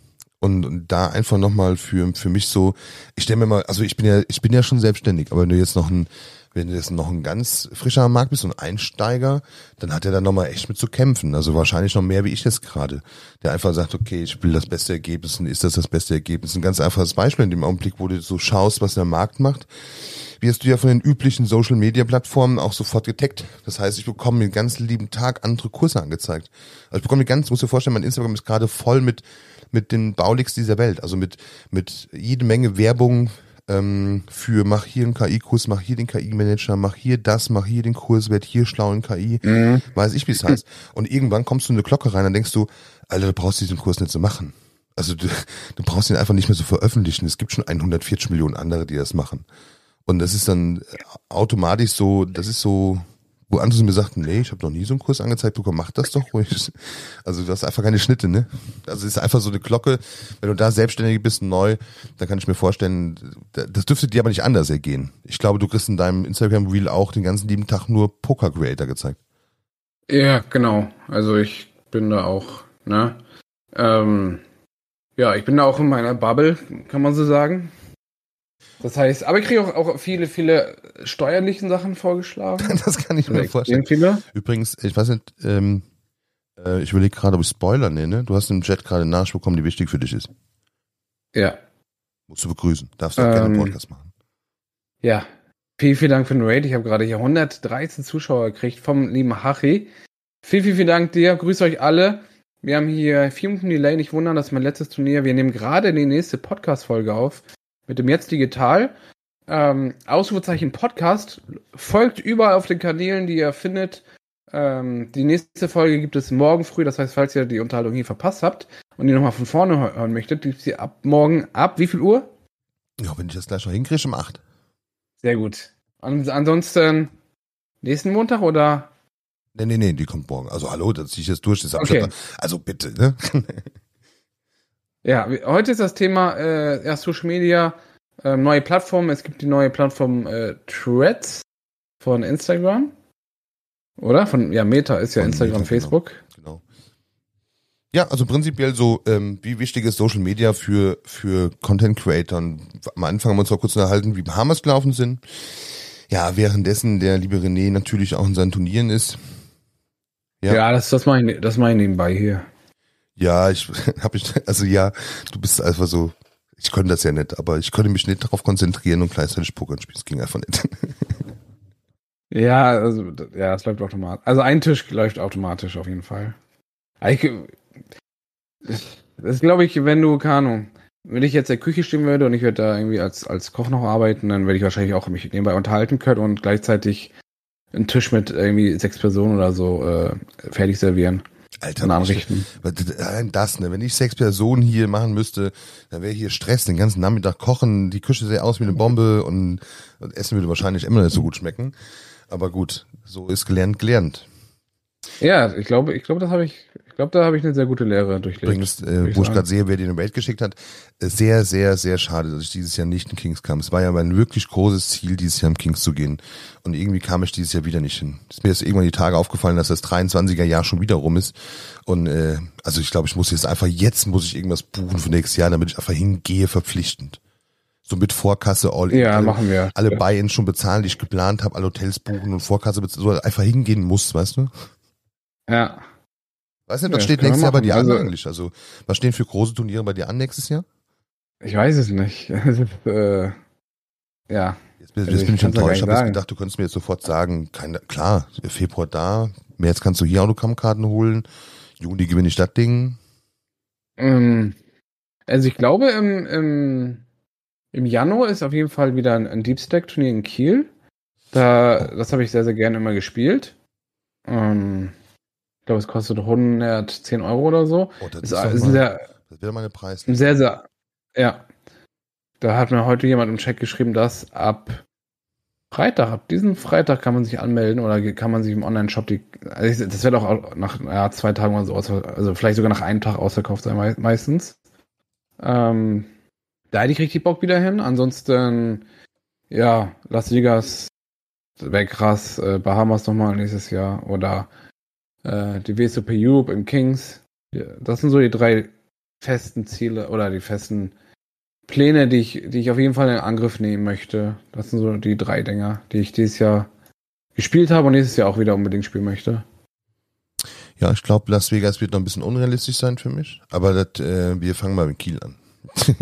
und, und da einfach nochmal für, für mich so, ich stelle mir mal, also ich bin ja, ich bin ja schon selbstständig, aber wenn du jetzt noch ein, wenn du jetzt noch ein ganz frischer Markt bist und Einsteiger, dann hat er da nochmal echt mit zu kämpfen. Also wahrscheinlich noch mehr wie ich jetzt gerade. Der einfach sagt, okay, ich will das beste Ergebnis und ist das das beste Ergebnis? Ein ganz einfaches Beispiel in dem Augenblick, wo du so schaust, was der Markt macht, wirst du ja von den üblichen Social Media Plattformen auch sofort getaggt. Das heißt, ich bekomme den ganzen lieben Tag andere Kurse angezeigt. Also ich bekomme die ganz, muss dir vorstellen, mein Instagram ist gerade voll mit mit den Baulicks dieser Welt. Also mit, mit jede Menge Werbung ähm, für mach hier einen KI-Kurs, mach hier den KI-Manager, mach hier das, mach hier den Kurs, werd hier schlau in KI, mhm. weiß ich, wie es heißt. Und irgendwann kommst du in eine Glocke rein, dann denkst du, Alter, du brauchst diesen Kurs nicht zu machen. Also du, du brauchst ihn einfach nicht mehr zu veröffentlichen. Es gibt schon 140 Millionen andere, die das machen. Und das ist dann automatisch so, das ist so, wo andere mir sagten, nee, ich habe noch nie so einen Kurs angezeigt bekommen, mach das doch ruhig. Also du hast einfach keine Schnitte, ne? Also es ist einfach so eine Glocke, wenn du da selbstständig bist, neu, dann kann ich mir vorstellen, das dürfte dir aber nicht anders ergehen. Ich glaube, du kriegst in deinem Instagram-Reel auch den ganzen lieben Tag nur Poker-Creator gezeigt. Ja, genau. Also ich bin da auch, ne? Ähm, ja, ich bin da auch in meiner Bubble, kann man so sagen. Das heißt, aber ich kriege auch, auch viele, viele steuerlichen Sachen vorgeschlagen. Das kann ich mir vorstellen. Viele. Übrigens, ich weiß nicht, ähm, äh, ich überlege gerade, ob ich Spoiler nenne. Du hast im Chat gerade eine Nachricht bekommen, die wichtig für dich ist. Ja. Musst du begrüßen. Darfst du auch ähm, gerne einen Podcast machen. Ja. Vielen, vielen Dank für den Raid. Ich habe gerade hier 113 Zuschauer gekriegt vom lieben Hachi. Vielen, vielen, vielen Dank dir. Grüß euch alle. Wir haben hier vier Minuten Delay. Nicht wundern, das ist mein letztes Turnier. Wir nehmen gerade die nächste Podcast-Folge auf mit dem Jetzt Digital. Ähm, Ausrufezeichen Podcast folgt überall auf den Kanälen, die ihr findet. Ähm, die nächste Folge gibt es morgen früh. Das heißt, falls ihr die Unterhaltung hier verpasst habt und die nochmal von vorne hören möchtet, gibt es sie ab morgen ab wie viel Uhr? Ja, wenn ich das gleich noch hinkriege, um 8. Sehr gut. Und ansonsten nächsten Montag oder? Nee, nee, nee, die kommt morgen. Also hallo, das ziehe ich jetzt durch. Das okay. Also bitte, ne? Ja, heute ist das Thema äh, ja, Social Media, äh, neue Plattformen. Es gibt die neue Plattform äh, Threads von Instagram. Oder? Von, ja, Meta ist ja von Instagram, Meta, genau. Facebook. Genau. Ja, also prinzipiell so, ähm, wie wichtig ist Social Media für, für Content Creator? Am Anfang haben wir uns auch kurz unterhalten, wie Bahamas gelaufen sind. Ja, währenddessen der liebe René natürlich auch in seinen Turnieren ist. Ja, ja das, das mache ich, das ich nebenbei hier. Ja, ich habe ich, also ja, du bist einfach so, ich konnte das ja nicht, aber ich konnte mich nicht darauf konzentrieren und gleichzeitig Pokern spielen. Es ging einfach nicht. Ja, also, ja, es läuft automatisch. Also ein Tisch läuft automatisch auf jeden Fall. Ich, das glaube ich, wenn du, Ahnung, wenn ich jetzt in der Küche stehen würde und ich würde da irgendwie als, als Koch noch arbeiten, dann würde ich wahrscheinlich auch mich nebenbei unterhalten können und gleichzeitig einen Tisch mit irgendwie sechs Personen oder so äh, fertig servieren. Alter, anrichten. Allein das, ne? Wenn ich sechs Personen hier machen müsste, dann wäre hier Stress, den ganzen Nachmittag kochen, die Küche sähe aus wie eine Bombe und, und Essen würde wahrscheinlich immer nicht so gut schmecken. Aber gut, so ist gelernt gelernt. Ja, ich glaube, ich glaube, das habe ich, ich glaube, da habe ich eine sehr gute Lehre durchlebt. Übrigens, äh, wo ich gerade sehe, wer dir eine Raid geschickt hat, äh, sehr, sehr, sehr schade, dass ich dieses Jahr nicht in Kings kam. Es war ja mein wirklich großes Ziel, dieses Jahr im Kings zu gehen. Und irgendwie kam ich dieses Jahr wieder nicht hin. Ist mir jetzt irgendwann die Tage aufgefallen, dass das 23er Jahr schon wieder rum ist. Und äh, also ich glaube, ich muss jetzt einfach, jetzt muss ich irgendwas buchen für nächstes Jahr, damit ich einfach hingehe, verpflichtend. So mit Vorkasse, all in. Ja, alle, machen wir. Alle ja. Buy-ins schon bezahlen, die ich geplant habe, alle Hotels buchen und Vorkasse bezahlen, so einfach hingehen muss, weißt du? Ja. Weißt du, was ja, steht nächstes Jahr bei dir also, an eigentlich? Also, was stehen für große Turniere bei dir an nächstes Jahr? Ich weiß es nicht. äh, ja. Jetzt, jetzt also bin ich enttäuscht. Ich habe jetzt gedacht, du könntest mir jetzt sofort sagen, keine, klar, Februar da, März kannst du hier Autogrammkarten holen, Juni gewinne ich das Ding. Ähm, also ich glaube, im, im, im Januar ist auf jeden Fall wieder ein, ein Deep Stack Turnier in Kiel. Da, das habe ich sehr, sehr gerne immer gespielt. Ähm, ich glaube, es kostet 110 Euro oder so. Oh, das ist, ist, ist mal, sehr, das wäre meine Preis. Sehr, sehr, ja. Da hat mir heute jemand im Chat geschrieben, dass ab Freitag, ab diesem Freitag kann man sich anmelden oder kann man sich im Online-Shop die, also das wird auch nach ja, zwei Tagen oder so, also vielleicht sogar nach einem Tag ausverkauft sein meistens. Ähm, da hätte ich richtig Bock wieder hin. Ansonsten, ja, Las Vegas wäre krass, äh, Bahamas nochmal nächstes Jahr oder äh, die WSOP Europe im Kings. Das sind so die drei festen Ziele oder die festen Pläne, die ich, die ich auf jeden Fall in Angriff nehmen möchte. Das sind so die drei Dinger, die ich dieses Jahr gespielt habe und nächstes Jahr auch wieder unbedingt spielen möchte. Ja, ich glaube, Las Vegas wird noch ein bisschen unrealistisch sein für mich, aber das, äh, wir fangen mal mit Kiel an.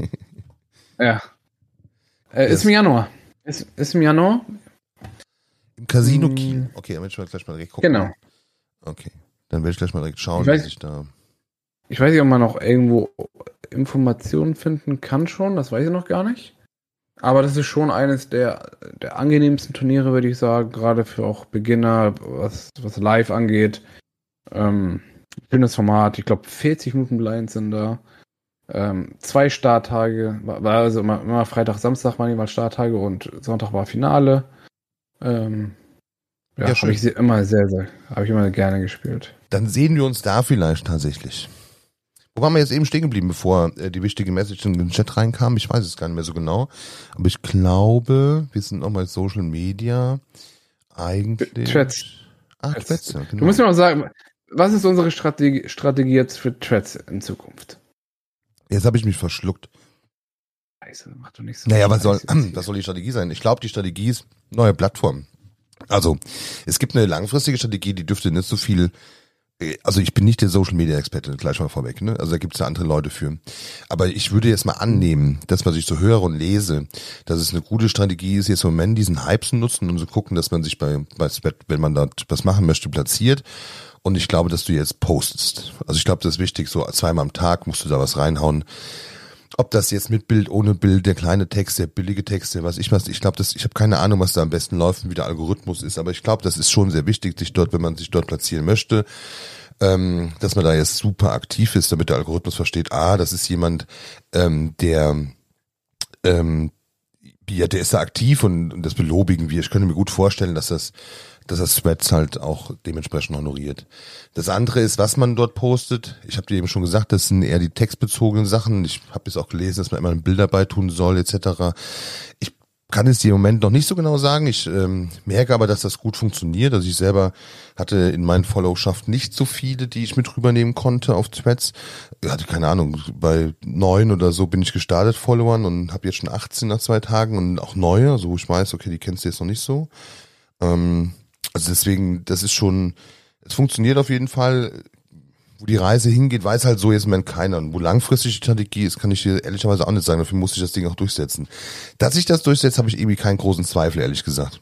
ja. Äh, ist im Januar. Ist, ist im Januar. Im Casino hm. Kiel. Okay, dann werde ich gleich mal direkt gucken. Genau. Okay. Dann werde ich gleich mal direkt schauen, ich weiß, ich da. Ich weiß nicht, ob man noch irgendwo Informationen finden kann schon, das weiß ich noch gar nicht. Aber das ist schon eines der, der angenehmsten Turniere, würde ich sagen, gerade für auch Beginner, was, was live angeht. Ähm, schönes Format, ich glaube 40 Minuten Blind sind da. Ähm, zwei Starttage, war also immer, immer, Freitag, Samstag waren jeweils Starttage und Sonntag war Finale. Ähm, Ja, ja habe ich immer sehr, sehr, habe ich immer gerne gespielt. Dann sehen wir uns da vielleicht tatsächlich. Wo waren wir jetzt eben stehen geblieben, bevor äh, die wichtige Message in den Chat reinkam? Ich weiß es gar nicht mehr so genau. Aber ich glaube, wir sind nochmal Social Media. Eigentlich. Threads. Ah, Threads, ja, genau. Du musst mir auch sagen, was ist unsere Strategie, Strategie jetzt für Threads in Zukunft? Jetzt habe ich mich verschluckt. Scheiße, mach doch nicht so. Naja, was soll, was soll die Strategie sein? Ich glaube, die Strategie ist neue Plattformen. Also, es gibt eine langfristige Strategie, die dürfte nicht so viel also ich bin nicht der Social Media Experte, gleich mal vorweg, ne? Also da gibt es ja andere Leute für. Aber ich würde jetzt mal annehmen, dass man sich so höre und lese, dass es eine gute Strategie ist, jetzt im Moment diesen Hype zu nutzen und zu gucken, dass man sich bei, bei wenn man dort was machen möchte, platziert. Und ich glaube, dass du jetzt postest. Also ich glaube, das ist wichtig, so zweimal am Tag musst du da was reinhauen ob das jetzt mit Bild, ohne Bild, der kleine Text, der billige Text, der was ich was, ich glaube, das, ich habe keine Ahnung, was da am besten läuft, wie der Algorithmus ist, aber ich glaube, das ist schon sehr wichtig, sich dort, wenn man sich dort platzieren möchte, ähm, dass man da jetzt super aktiv ist, damit der Algorithmus versteht, ah, das ist jemand, ähm, der ähm, ja, der ist da aktiv und, und das belobigen wir. Ich könnte mir gut vorstellen, dass das dass das Threads halt auch dementsprechend honoriert. Das andere ist, was man dort postet. Ich habe dir eben schon gesagt, das sind eher die textbezogenen Sachen. Ich habe jetzt auch gelesen, dass man immer ein Bild dabei tun soll, etc. Ich kann es dir im Moment noch nicht so genau sagen. Ich ähm, merke aber, dass das gut funktioniert. Also ich selber hatte in meinen Followschaft nicht so viele, die ich mit rübernehmen konnte auf Threads. Ich hatte keine Ahnung, bei neun oder so bin ich gestartet, Followern, und habe jetzt schon 18 nach zwei Tagen und auch neue, also wo ich weiß, okay, die kennst du jetzt noch nicht so. Ähm, also deswegen, das ist schon, es funktioniert auf jeden Fall. Wo die Reise hingeht, weiß halt so jetzt Moment keiner. Und wo langfristig die Strategie ist, kann ich dir ehrlicherweise auch nicht sagen. Dafür muss ich das Ding auch durchsetzen. Dass ich das durchsetze, habe ich irgendwie keinen großen Zweifel, ehrlich gesagt.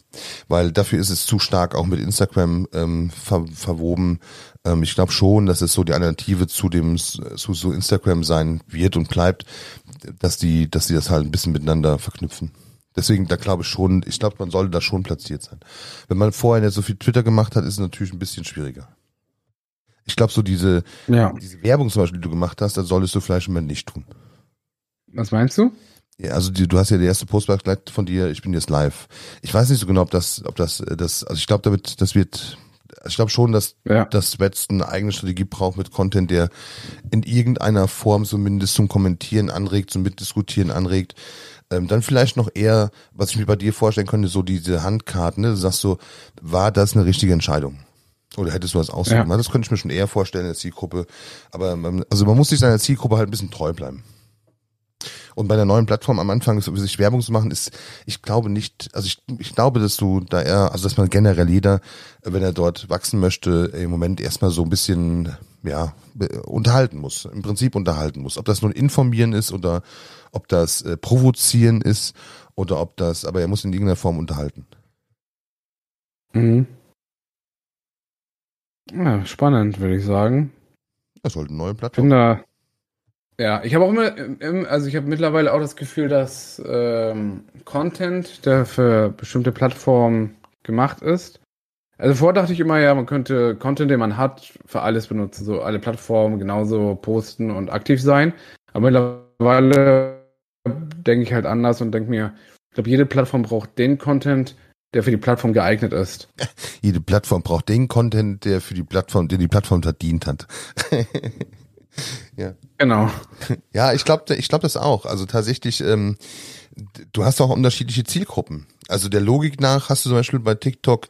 Weil dafür ist es zu stark auch mit Instagram ähm, ver verwoben. Ähm, ich glaube schon, dass es so die Alternative zu dem zu so Instagram sein wird und bleibt, dass die, dass die das halt ein bisschen miteinander verknüpfen. Deswegen, da glaube ich schon, ich glaube, man sollte da schon platziert sein. Wenn man vorher nicht so viel Twitter gemacht hat, ist es natürlich ein bisschen schwieriger. Ich glaube, so diese, ja. diese Werbung zum Beispiel, die du gemacht hast, da solltest du vielleicht immer nicht tun. Was meinst du? Ja, also die, du hast ja die erste Post von dir, ich bin jetzt live. Ich weiß nicht so genau, ob das, ob das, das, also ich glaube, damit, das wird, ich glaube schon, dass ja. das Wetz eine eigene Strategie braucht mit Content, der in irgendeiner Form zumindest zum Kommentieren anregt, zum Mitdiskutieren anregt. Ähm, dann vielleicht noch eher, was ich mir bei dir vorstellen könnte, so diese Handkarten. Ne? Du sagst so, war das eine richtige Entscheidung? Oder hättest du was aussuchen? Ja. Das könnte ich mir schon eher vorstellen in der Zielgruppe. Aber man, also man muss sich seiner Zielgruppe halt ein bisschen treu bleiben. Und bei der neuen Plattform am Anfang sich Werbung zu machen, ist, ich glaube nicht, also ich, ich glaube, dass du da eher, also dass man generell jeder, wenn er dort wachsen möchte, im Moment erstmal so ein bisschen, ja, unterhalten muss. Im Prinzip unterhalten muss. Ob das nun informieren ist oder ob das äh, provozieren ist oder ob das, aber er muss in irgendeiner Form unterhalten. Mhm. Ja, spannend, würde ich sagen. Das sollte eine neue Plattform. Da, ja, ich habe auch immer, also ich habe mittlerweile auch das Gefühl, dass ähm, Content, der für bestimmte Plattformen gemacht ist, also vorher dachte ich immer, ja, man könnte Content, den man hat, für alles benutzen, so alle Plattformen genauso posten und aktiv sein. Aber mittlerweile denke ich halt anders und denke mir, ich glaube, jede Plattform braucht den Content, der für die Plattform geeignet ist. Jede Plattform braucht den Content, der für die Plattform, der die Plattform verdient hat. ja. Genau. Ja, ich glaube, ich glaube das auch. Also tatsächlich, ähm, du hast auch unterschiedliche Zielgruppen. Also der Logik nach hast du zum Beispiel bei TikTok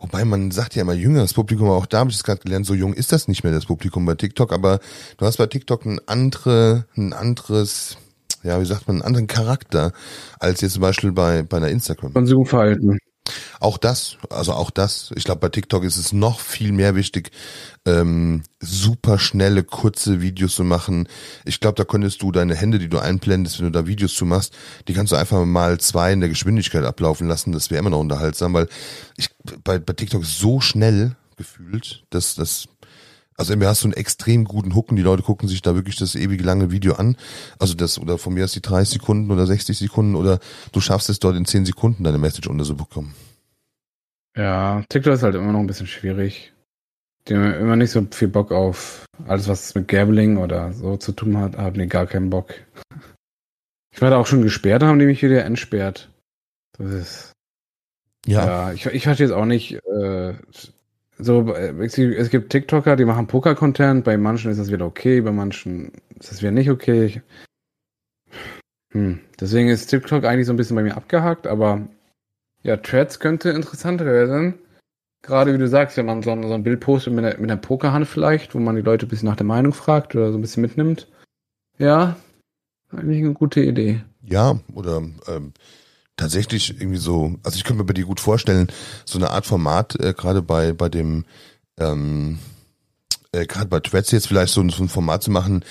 Wobei man sagt ja immer jüngeres Publikum, aber auch da habe ich es gerade gelernt, so jung ist das nicht mehr das Publikum bei TikTok, aber du hast bei TikTok ein andere, ein anderes, ja, wie sagt man, einen anderen Charakter als jetzt zum Beispiel bei, bei einer Instagram. Konsumverhalten. Auch das, also auch das. Ich glaube, bei TikTok ist es noch viel mehr wichtig, ähm, super schnelle, kurze Videos zu machen. Ich glaube, da könntest du deine Hände, die du einblendest, wenn du da Videos zu machst, die kannst du einfach mal zwei in der Geschwindigkeit ablaufen lassen. Das wäre immer noch unterhaltsam, weil ich bei, bei TikTok so schnell gefühlt, dass das also entweder hast du einen extrem guten und die Leute gucken sich da wirklich das ewig lange Video an. Also das, oder von mir aus die 30 Sekunden oder 60 Sekunden oder du schaffst es dort in 10 Sekunden deine Message unterzubekommen. Ja, TikTok ist halt immer noch ein bisschen schwierig. Die haben immer nicht so viel Bock auf alles, was mit Gambling oder so zu tun hat, haben die gar keinen Bock. Ich war da auch schon gesperrt, haben die mich wieder entsperrt. Das ist. Ja, ja ich, ich verstehe es auch nicht. Äh, so, äh, es gibt TikToker, die machen Poker-Content, bei manchen ist das wieder okay, bei manchen ist das wieder nicht okay. Ich, hm. Deswegen ist TikTok eigentlich so ein bisschen bei mir abgehakt, aber ja, Threads könnte interessanter werden. Gerade wie du sagst, wenn man so ein, so ein Bild postet mit einer, mit einer Pokerhand vielleicht, wo man die Leute ein bisschen nach der Meinung fragt oder so ein bisschen mitnimmt. Ja, eigentlich eine gute Idee. Ja, oder ähm, tatsächlich irgendwie so, also ich könnte mir bei dir gut vorstellen, so eine Art Format, äh, gerade bei, bei dem, ähm, äh, gerade bei Threads jetzt vielleicht so, so ein Format zu machen,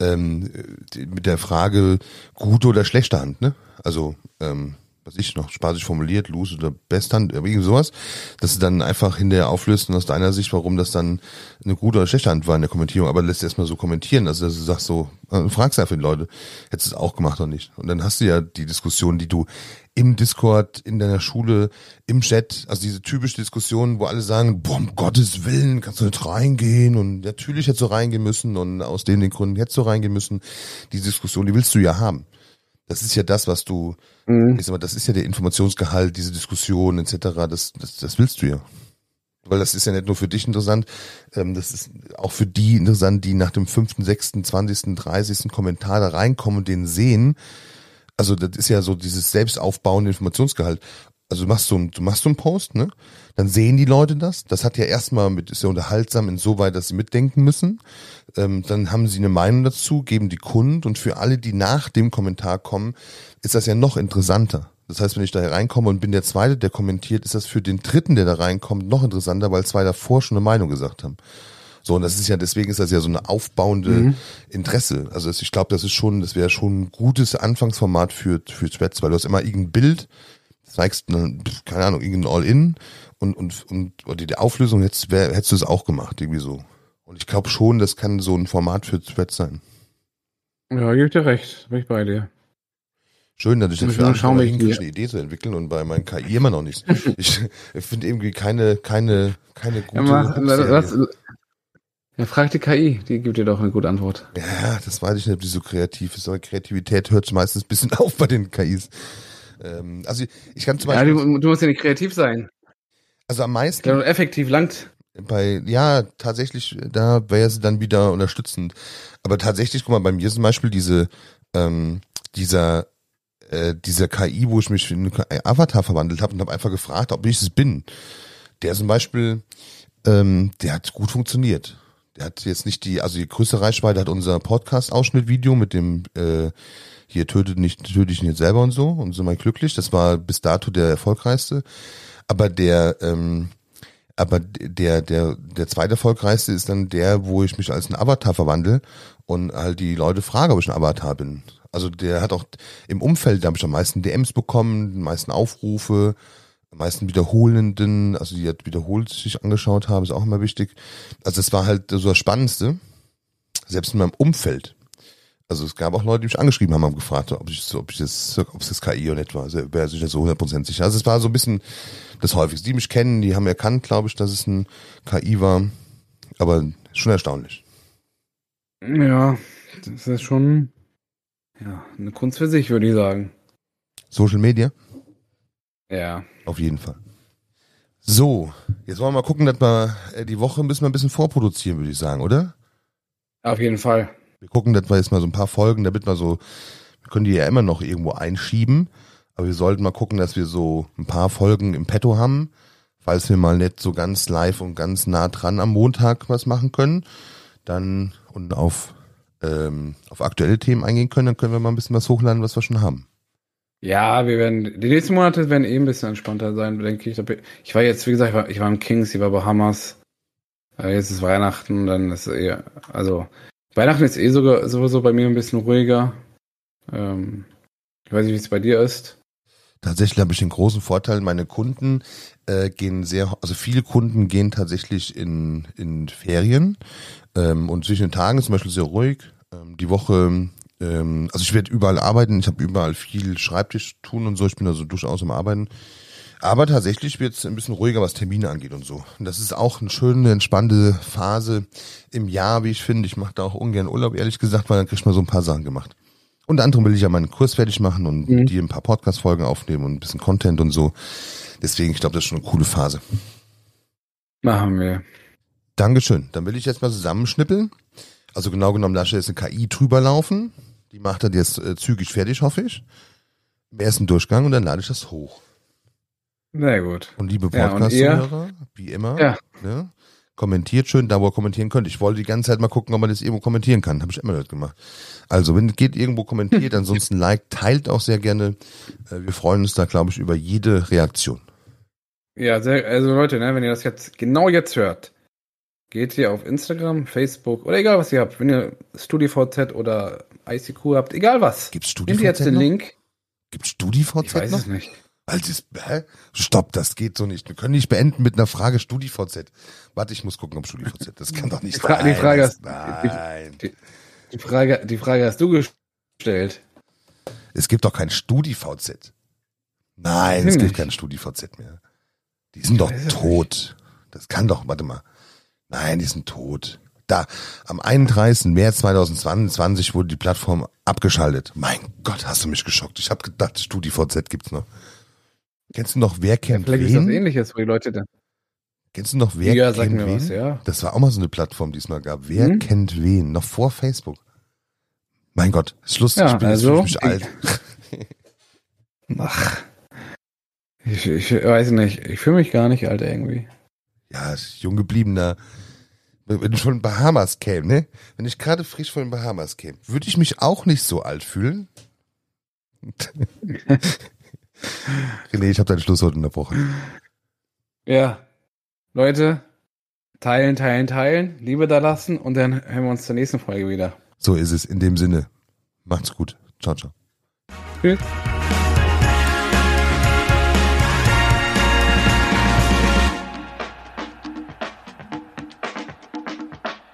ähm, mit der Frage gute oder schlechte Hand, ne? Also, ähm, was ich noch spaßig formuliert, Loose oder Besthand, irgendwie sowas, dass du dann einfach hinterher auflöst und aus deiner Sicht, warum das dann eine gute oder schlechte Hand war in der Kommentierung, aber lässt erstmal so kommentieren, also dass du sagst so, äh, fragst einfach die Leute, hättest du es auch gemacht oder nicht? Und dann hast du ja die Diskussion, die du im Discord, in deiner Schule, im Chat, also diese typische Diskussion, wo alle sagen, boah, um Gottes Willen, kannst du nicht reingehen und natürlich hättest du reingehen müssen und aus den Gründen hättest du reingehen müssen. Die Diskussion, die willst du ja haben. Das ist ja das, was du, mhm. ich sag mal, das ist ja der Informationsgehalt, diese Diskussion etc. Das, das, das willst du ja. Weil das ist ja nicht nur für dich interessant, ähm, das ist auch für die interessant, die nach dem fünften, sechsten, zwanzigsten, dreißigsten Kommentar da reinkommen und den sehen. Also das ist ja so dieses selbstaufbauende Informationsgehalt also du machst so du machst so einen Post, ne? Dann sehen die Leute das. Das hat ja erstmal mit, ist ja unterhaltsam insoweit, dass sie mitdenken müssen. Ähm, dann haben sie eine Meinung dazu, geben die Kund und für alle, die nach dem Kommentar kommen, ist das ja noch interessanter. Das heißt, wenn ich da reinkomme und bin der Zweite, der kommentiert, ist das für den Dritten, der da reinkommt, noch interessanter, weil zwei davor schon eine Meinung gesagt haben. So, und das ist ja, deswegen ist das ja so eine aufbauende mhm. Interesse. Also ich glaube, das ist schon, das wäre schon ein gutes Anfangsformat für, für Threads, weil du hast immer irgendein Bild, zeigst, eine, keine Ahnung, irgendein All-In und, und, und oder die Auflösung hättest, wär, hättest du es auch gemacht, irgendwie so. Und ich glaube schon, das kann so ein Format für Threads sein. Ja, gebe dir recht, bin ich bei dir. Schön, dass ich das für schauen, eine Idee zu entwickeln und bei meinem KI immer noch nicht. ich finde irgendwie keine, keine, keine gute. Ja, mach, lass, ja, frag die KI, die gibt dir doch eine gute Antwort. Ja, das weiß ich nicht, ob die so kreativ ist, aber Kreativität hört meistens ein bisschen auf bei den KIs. Ähm, also ich kann zum Beispiel. Ja, du, du musst ja nicht kreativ sein. Also am meisten. Ja, effektiv langt. Bei, ja, tatsächlich, da wäre sie dann wieder unterstützend. Aber tatsächlich, guck mal, bei mir zum Beispiel diese, ähm, dieser, äh, dieser KI, wo ich mich in einen Avatar verwandelt habe und habe einfach gefragt, ob ich es bin. Der zum Beispiel, ähm, der hat gut funktioniert. Der hat jetzt nicht die, also die größte Reichweite hat unser Podcast-Ausschnittvideo mit dem äh, hier tötet nicht, töte ich jetzt selber und so und so mal glücklich. Das war bis dato der erfolgreichste. Aber der, ähm, aber der, der, der zweite erfolgreichste ist dann der, wo ich mich als ein Avatar verwandle und halt die Leute frage, ob ich ein Avatar bin. Also der hat auch im Umfeld, da habe ich am meisten DMs bekommen, die meisten Aufrufe, am meisten Wiederholenden, also die hat wiederholt sich angeschaut haben, ist auch immer wichtig. Also das war halt so das Spannendste. Selbst in meinem Umfeld also es gab auch Leute, die mich angeschrieben haben, haben gefragt, ob ich, ob ich das, ob es das KI oder etwa, also wäre sich nicht so 100% sicher. Also es war so ein bisschen das häufigste. Die mich kennen, die haben erkannt, glaube ich, dass es ein KI war, aber schon erstaunlich. Ja, das ist schon ja, eine Kunst für sich, würde ich sagen. Social Media? Ja. Auf jeden Fall. So, jetzt wollen wir mal gucken, dass wir äh, die Woche müssen wir ein bisschen vorproduzieren, würde ich sagen, oder? Auf jeden Fall. Wir gucken, dass wir jetzt mal so ein paar Folgen, damit wir so, wir können die ja immer noch irgendwo einschieben, aber wir sollten mal gucken, dass wir so ein paar Folgen im Petto haben, falls wir mal nicht so ganz live und ganz nah dran am Montag was machen können, dann und auf ähm, auf aktuelle Themen eingehen können, dann können wir mal ein bisschen was hochladen, was wir schon haben. Ja, wir werden, die nächsten Monate werden eh ein bisschen entspannter sein, denke ich. Ich war jetzt, wie gesagt, ich war, ich war im Kings, ich war Bahamas. Äh, jetzt ist Weihnachten, dann ist eher, also Weihnachten ist eh sogar sowieso bei mir ein bisschen ruhiger. Ähm, ich weiß nicht, wie es bei dir ist. Tatsächlich habe ich den großen Vorteil, meine Kunden äh, gehen sehr, also viele Kunden gehen tatsächlich in, in Ferien ähm, und zwischen den Tagen ist zum Beispiel sehr ruhig. Ähm, die Woche, ähm, also ich werde überall arbeiten, ich habe überall viel Schreibtisch tun und so, ich bin also durchaus am Arbeiten. Aber tatsächlich wird es ein bisschen ruhiger, was Termine angeht und so. Und das ist auch eine schöne, entspannte Phase im Jahr, wie ich finde. Ich mache da auch ungern Urlaub, ehrlich gesagt, weil dann kriegt man so ein paar Sachen gemacht. Unter anderem will ich ja meinen Kurs fertig machen und mhm. die ein paar Podcast-Folgen aufnehmen und ein bisschen Content und so. Deswegen, ich glaube, das ist schon eine coole Phase. Machen wir. Dankeschön. Dann will ich jetzt mal zusammenschnippeln. Also genau genommen, steht jetzt eine KI drüber laufen. Die macht das jetzt äh, zügig fertig, hoffe ich. Im ersten Durchgang und dann lade ich das hoch. Sehr gut. Und liebe Ja, und Podcast-Zuhörer, wie immer, Ja. ne, kommentiert schön da, wo ihr kommentieren könnt. Ich wollte die ganze Zeit mal gucken, ob man das irgendwo kommentieren kann. Habe ich immer nicht gemacht. Also, wenn es geht, irgendwo kommentiert, ansonsten liked, teilt auch sehr gerne. Äh, wir freuen uns da, glaube ich, über jede Reaktion. Ja, sehr, also Leute, ne, wenn ihr das jetzt genau jetzt hört, geht hier auf Instagram, Facebook oder egal was ihr habt. Wenn ihr StudiVZ oder ICQ habt, egal was. Gibt's Nehmt ihr jetzt StudiVZ den noch? Link. Gibt's Ich StudiVZ weiß noch? es nicht. Ist- hä? Stopp, das geht so nicht. Wir können nicht beenden mit einer Frage StudiVZ. Warte, ich muss gucken, ob StudiVZ. Das kann doch nicht Die sein. die Frage das, ist- nein. Die Frage, die Frage hast du gestellt. Es gibt doch kein StudiVZ. Nein, es Natürlich. gibt kein StudiVZ mehr. Die sind doch tot. Das kann doch, warte mal. Nein, die sind tot. Da, am 31. März 2022 wurde die Plattform abgeschaltet. Mein Gott, hast du mich geschockt. Ich habe gedacht, StudiVZ gibt's noch. Kennst du noch Wer kennt Vielleicht ist das wen? ähnliches, wo die Leute dann. Kennst du noch Wer ja, sag kennt mir wen? was, ja. Das war auch mal so eine Plattform, die es mal gab. Wer Mhm. kennt wen? Noch vor Facebook. Mein Gott, Schluss. Ja, ich bin jetzt also, fühl ich alt. Ach. Ich, ich weiß nicht. Ich fühle mich gar nicht alt irgendwie. Ja, jung gebliebener. Wenn du von den Bahamas käme, ne? Wenn ich gerade frisch von den Bahamas käme, würde ich mich auch nicht so alt fühlen. René, ich habe dein Schlusswort unterbrochen. Ja. Leute, teilen, teilen, teilen, Liebe da lassen und dann hören wir uns zur nächsten Folge wieder. So ist es in dem Sinne. Macht's gut. Ciao, ciao. Tschüss.